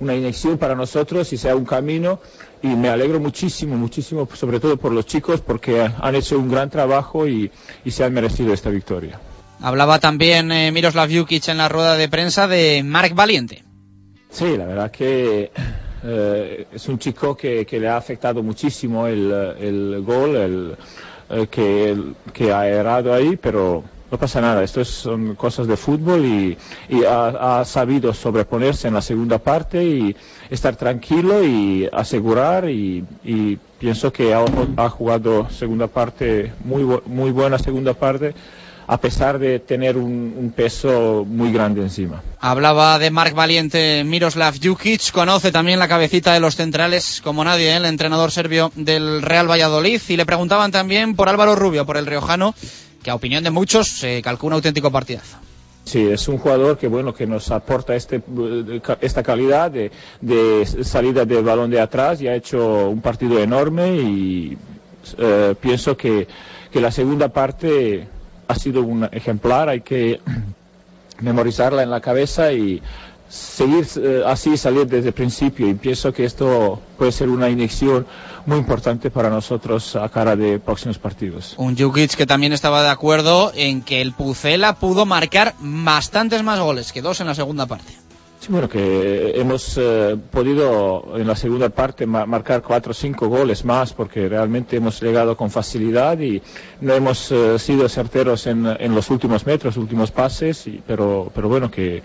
una inyección para nosotros y sea un camino y me alegro muchísimo, muchísimo, sobre todo por los chicos, porque han hecho un gran trabajo y, y se han merecido esta victoria. Hablaba también eh, Miroslav Jukic en la rueda de prensa de Marc Valiente. Sí, la verdad que eh, es un chico que, que, le ha afectado muchísimo el, el gol, el, el que, que ha errado ahí, pero no pasa nada, esto es, son cosas de fútbol y, ha, sabido sobreponerse en la segunda parte y estar tranquilo y asegurar y, pienso que ha, jugado segunda parte, muy, muy buena segunda parte a pesar de tener un, un, peso muy grande encima. Hablaba de Marc Valiente Miroslav Jukic, conoce también la cabecita de los centrales como nadie, ¿eh? el entrenador serbio del Real Valladolid, y le preguntaban también por Álvaro Rubio, por el riojano, que a opinión de muchos se calcula un auténtico partidazo. Sí, es un jugador que bueno que nos aporta este, esta calidad de, de, salida del balón de atrás y ha hecho un partido enorme y eh, pienso que, que, la segunda parte ha sido un ejemplar, hay que (clears throat) memorizarla en la cabeza y seguir eh, así, salir desde el principio y pienso que esto puede ser una inyección muy importante para nosotros a cara de próximos partidos. Un Jukic que también estaba de acuerdo en que el Pucela pudo marcar bastantes más goles que dos en la segunda parte. Sí, bueno, que hemos eh, podido en la segunda parte ma marcar cuatro o cinco goles más porque realmente hemos llegado con facilidad y no hemos eh, sido certeros en, en, los últimos metros, últimos pases, y, pero, pero bueno, que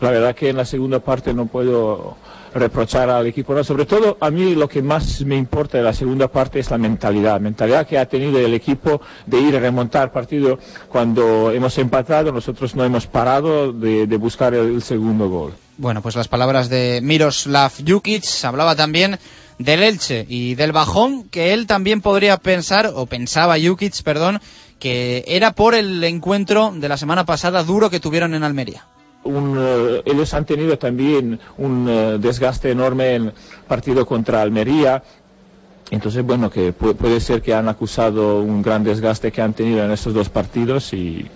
la verdad que en la segunda parte no puedo reprochar al equipo. No, sobre todo a mí lo que más me importa de la segunda parte es la mentalidad, mentalidad que ha tenido el equipo de ir a remontar partido cuando hemos empatado, nosotros no hemos parado de, de buscar el, el, segundo gol. Bueno, pues las palabras de Miroslav Jukic hablaba también del Elche y del bajón que él también podría pensar, o pensaba Jukic, perdón, que era por el encuentro de la semana pasada duro que tuvieron en Almería. Un, uh, ellos han tenido también un uh, desgaste enorme en partido contra Almería. Entonces, bueno, que puede, puede, ser que han acusado un gran desgaste que han tenido en estos dos partidos y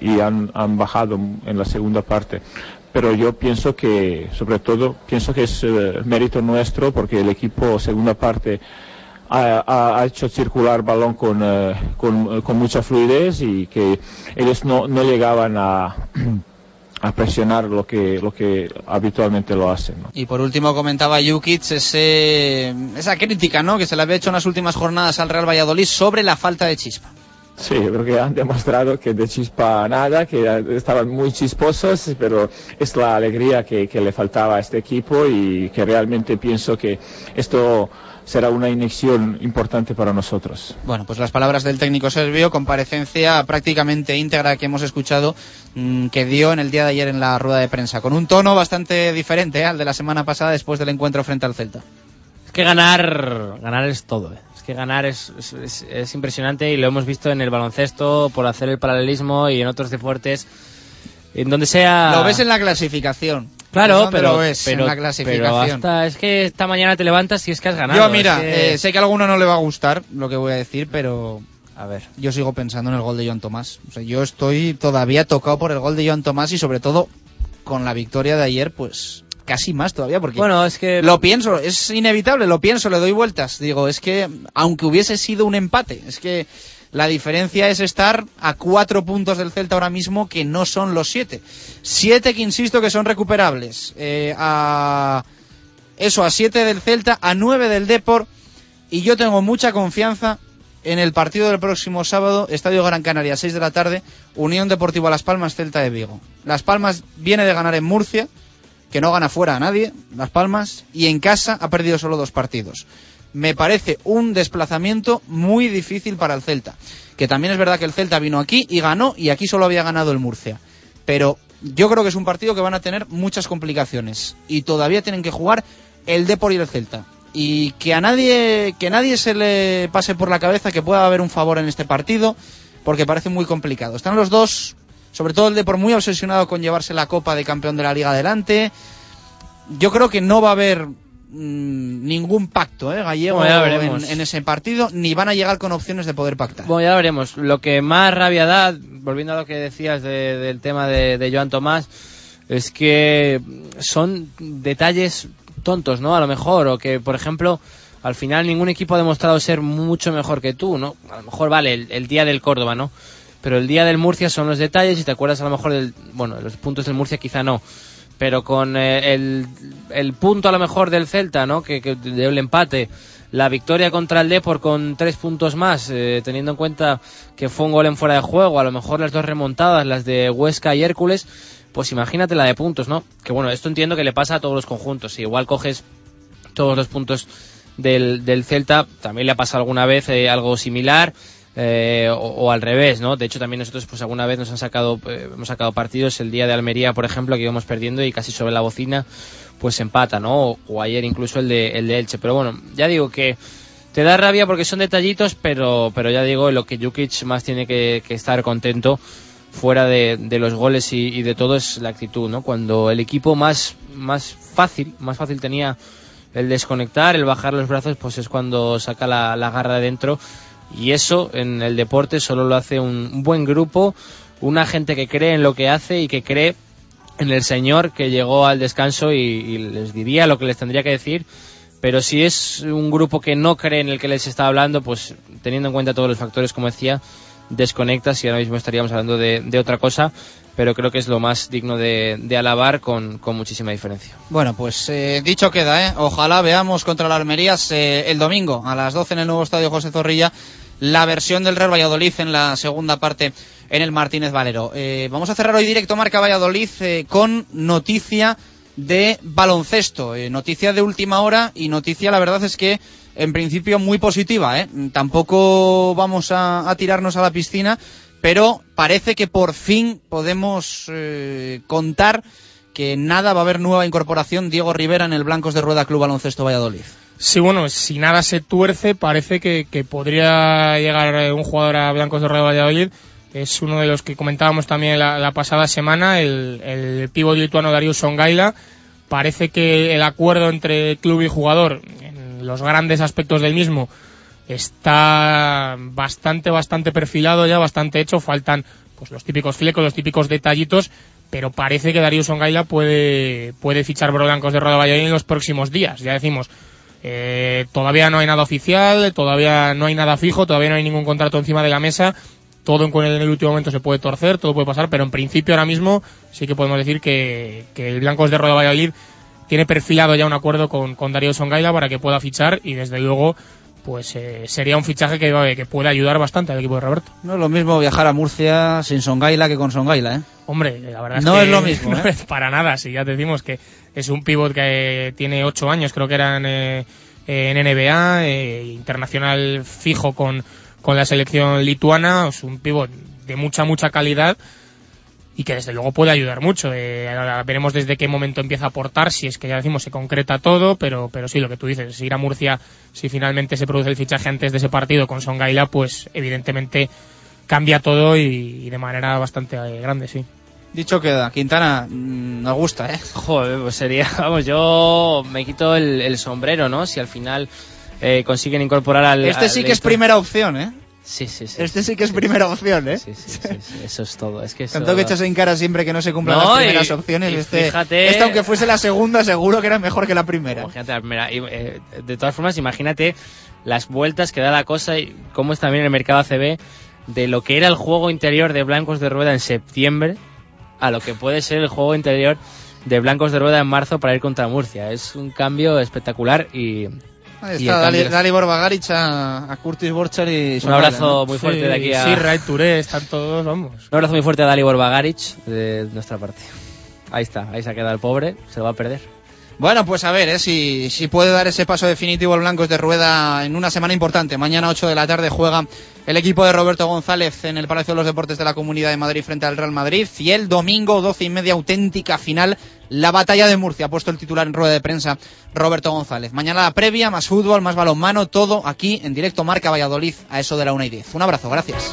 y han, bajado en la segunda parte pero yo pienso que, sobre todo, pienso que es eh, mérito nuestro porque el equipo segunda parte ha, hecho circular balón con, eh, con, con, mucha fluidez y que ellos no, no llegaban a (clears throat) a presionar lo que, lo que habitualmente lo hacen. ¿no? Y por último comentaba Jukic ese, esa crítica ¿no? que se le había hecho en las últimas jornadas al Real Valladolid sobre la falta de chispa. Sí, porque han demostrado que de chispa nada, que estaban muy chisposos, pero es la alegría que, que le faltaba a este equipo y que realmente pienso que esto será una inyección importante para nosotros. Bueno, pues las palabras del técnico serbio, comparecencia prácticamente íntegra que hemos escuchado mmm, que dio en el día de ayer en la rueda de prensa, con un tono bastante diferente ¿eh? al de la semana pasada después del encuentro frente al Celta. Es que ganar, ganar es todo. ¿eh? Es que ganar es, es, es, impresionante y lo hemos visto en el baloncesto por hacer el paralelismo y en otros deportes. En donde sea. Lo ves en la clasificación. Claro, pero, ves pero, en la clasificación. Pero hasta, es que esta mañana te levantas y es que has ganado. Yo, mira, es que... eh, sé que a alguno no le va a gustar lo que voy a decir, pero a ver, yo sigo pensando en el gol de Joan Tomás. O sea, yo estoy todavía tocado por el gol de Joan Tomás y sobre todo con la victoria de ayer, pues casi más todavía porque bueno es que lo pienso es inevitable lo pienso le doy vueltas digo es que aunque hubiese sido un empate es que la diferencia es estar a cuatro puntos del Celta ahora mismo que no son los siete. Siete que insisto que son recuperables. Eh, a eso, a siete del Celta, a nueve del Depor. Y yo tengo mucha confianza en el partido del próximo sábado, Estadio Gran Canaria, 6 de la tarde, Unión Deportiva Las Palmas, Celta de Vigo. Las Palmas viene de ganar en Murcia, que no gana fuera a nadie, Las Palmas, y en casa ha perdido solo dos partidos me parece un desplazamiento muy difícil para el Celta. Que también es verdad que el Celta vino aquí y ganó y aquí solo había ganado el Murcia. Pero yo creo que es un partido que van a tener muchas complicaciones y todavía tienen que jugar el Depor y el Celta. Y que a nadie, que nadie se le pase por la cabeza que pueda haber un favor en este partido, porque parece muy complicado. Están los dos, sobre todo el Depor, muy obsesionado con llevarse la copa de campeón de la liga adelante. Yo creo que no va a haber mmm, ningún pacto ¿eh? gallego bueno, en, en, ese partido, ni van a llegar con opciones de poder pactar. Bueno, ya veremos. Lo que más rabia da, volviendo a lo que decías de, del tema de, de Joan Tomás, es que son detalles tontos, ¿no? A lo mejor, o que, por ejemplo, al final ningún equipo ha demostrado ser mucho mejor que tú, ¿no? A lo mejor vale el, el día del Córdoba, ¿no? Pero el día del Murcia son los detalles y te acuerdas a lo mejor del, bueno, los puntos del Murcia quizá no, pero con eh, el, el, punto a lo mejor del Celta, ¿no? Que, que el empate, la victoria contra el Depor con tres puntos más, eh, teniendo en cuenta que fue un gol en fuera de juego, a lo mejor las dos remontadas, las de Huesca y Hércules, pues imagínate la de puntos, ¿no? Que bueno, esto entiendo que le pasa a todos los conjuntos, si igual coges todos los puntos del, del Celta, también le ha pasado alguna vez eh, algo similar, eh, o, al revés, ¿no? De hecho, también nosotros, pues alguna vez nos han sacado, eh, hemos sacado partidos el día de Almería, por ejemplo, que íbamos perdiendo y casi sobre la bocina, pues empata, ¿no? O, ayer incluso el de, el de Elche. Pero bueno, ya digo que te da rabia porque son detallitos, pero, pero ya digo, lo que Jukic más tiene que, que estar contento fuera de, de los goles y, y, de todo es la actitud, ¿no? Cuando el equipo más, más fácil, más fácil tenía el desconectar, el bajar los brazos, pues es cuando saca la, la garra de dentro y eso en el deporte solo lo hace un buen grupo, una gente que cree en lo que hace y que cree en el señor que llegó al descanso y, les diría lo que les tendría que decir. Pero si es un grupo que no cree en el que les está hablando, pues teniendo en cuenta todos los factores, como decía, desconectas y ahora mismo estaríamos hablando de, de otra cosa pero creo que es lo más digno de, de alabar con, con, muchísima diferencia. Bueno, pues eh, dicho queda, ¿eh? ojalá veamos contra la Almerías eh, el domingo a las 12 en el nuevo estadio José Zorrilla la versión del Real Valladolid en la segunda parte en el Martínez Valero. Eh, vamos a cerrar hoy directo Marca Valladolid con noticia de baloncesto, eh, noticia de última hora y noticia la verdad es que en principio muy positiva. ¿eh? Tampoco vamos a, tirarnos a la piscina, pero parece que por fin podemos eh, contar que nada va a haber nueva incorporación Diego Rivera en el Blancos de Rueda Club Baloncesto Valladolid. Sí, bueno, si nada se tuerce, parece que, que podría llegar un jugador a Blancos de Rueda Valladolid. Es uno de los que comentábamos también la, pasada semana, el, el pívot lituano Darius Songaila. Parece que el acuerdo entre club y jugador, en los grandes aspectos del mismo, está bastante, bastante perfilado ya, bastante hecho. Faltan pues los típicos flecos, los típicos detallitos, pero parece que Darío Songaila puede, puede fichar por Blancos de Roda Valladolid en los próximos días. Ya decimos, eh, todavía no hay nada oficial, todavía no hay nada fijo, todavía no hay ningún contrato encima de la mesa. Todo en el último momento se puede torcer, todo puede pasar, pero en principio ahora mismo sí que podemos decir que, que el Blancos de Roda Valladolid tiene perfilado ya un acuerdo con, con Darío Songaila para que pueda fichar y desde luego pues eh, sería un fichaje que, que puede ayudar bastante al equipo de Roberto. No es lo mismo viajar a Murcia sin Songaila que con Songaila, ¿eh? Hombre, la verdad es no que es lo mismo. (laughs) no ¿eh? es para nada, si ya te decimos que es un pivot que tiene ocho años, creo que era en, eh, NBA, eh, internacional fijo con, con la selección lituana, es un pivot de mucha, mucha calidad y que desde luego puede ayudar mucho. Eh, ahora veremos desde qué momento empieza a aportar, si es que ya decimos se concreta todo, pero, pero sí, lo que tú dices, si ir a Murcia, si finalmente se produce el fichaje antes de ese partido con Songaila, pues evidentemente cambia todo y, y de manera bastante eh, grande, sí. Dicho queda, Quintana, mm, nos gusta, ¿eh? Joder, pues sería, (laughs) vamos, yo me quito el, el sombrero, ¿no? Si al final eh, consiguen incorporar al... Este al sí que es primera opción, ¿eh? Sí, sí, sí. Este sí que es primera opción, ¿eh? Sí, sí, sí, sí, eso es todo. Es que eso- Tanto que echas en cara siempre que no se cumplan No, las primeras y- opciones. y este, fíjate- este, aunque fuese la segunda, seguro que era mejor que la primera. Imagínate la primera. Y, eh, de todas formas, imagínate las vueltas que da la cosa y cómo es también el mercado ACB de lo que era el juego interior de Blancos de Rueda en septiembre a lo que puede ser el juego interior de Blancos de Rueda en marzo para ir contra Murcia. Es un cambio espectacular y... Ahí está Dali, cambio- Dalibor Bagaric a, a Curtis Borcher y Un abrazo ¿no? muy fuerte de aquí a... Sí, Ray Touré, están todos, vamos. Un abrazo muy fuerte a Dalibor Bagaric de nuestra parte. Ahí está, ahí se ha quedado el pobre, se lo va a perder. Bueno, pues a ver, ¿eh? si, si puede dar ese paso definitivo el Blancos de Rueda en una semana importante. Mañana 8 de la tarde juega el equipo de Roberto González en el Palacio de los Deportes de la Comunidad de Madrid frente al Real Madrid. Y el domingo, 12 y media, auténtica final, la batalla de Murcia. Ha puesto el titular en rueda de prensa Roberto González. Mañana la previa, más fútbol, más balonmano, todo aquí en directo Marca Valladolid a eso de la 1 y 10. Un abrazo, gracias.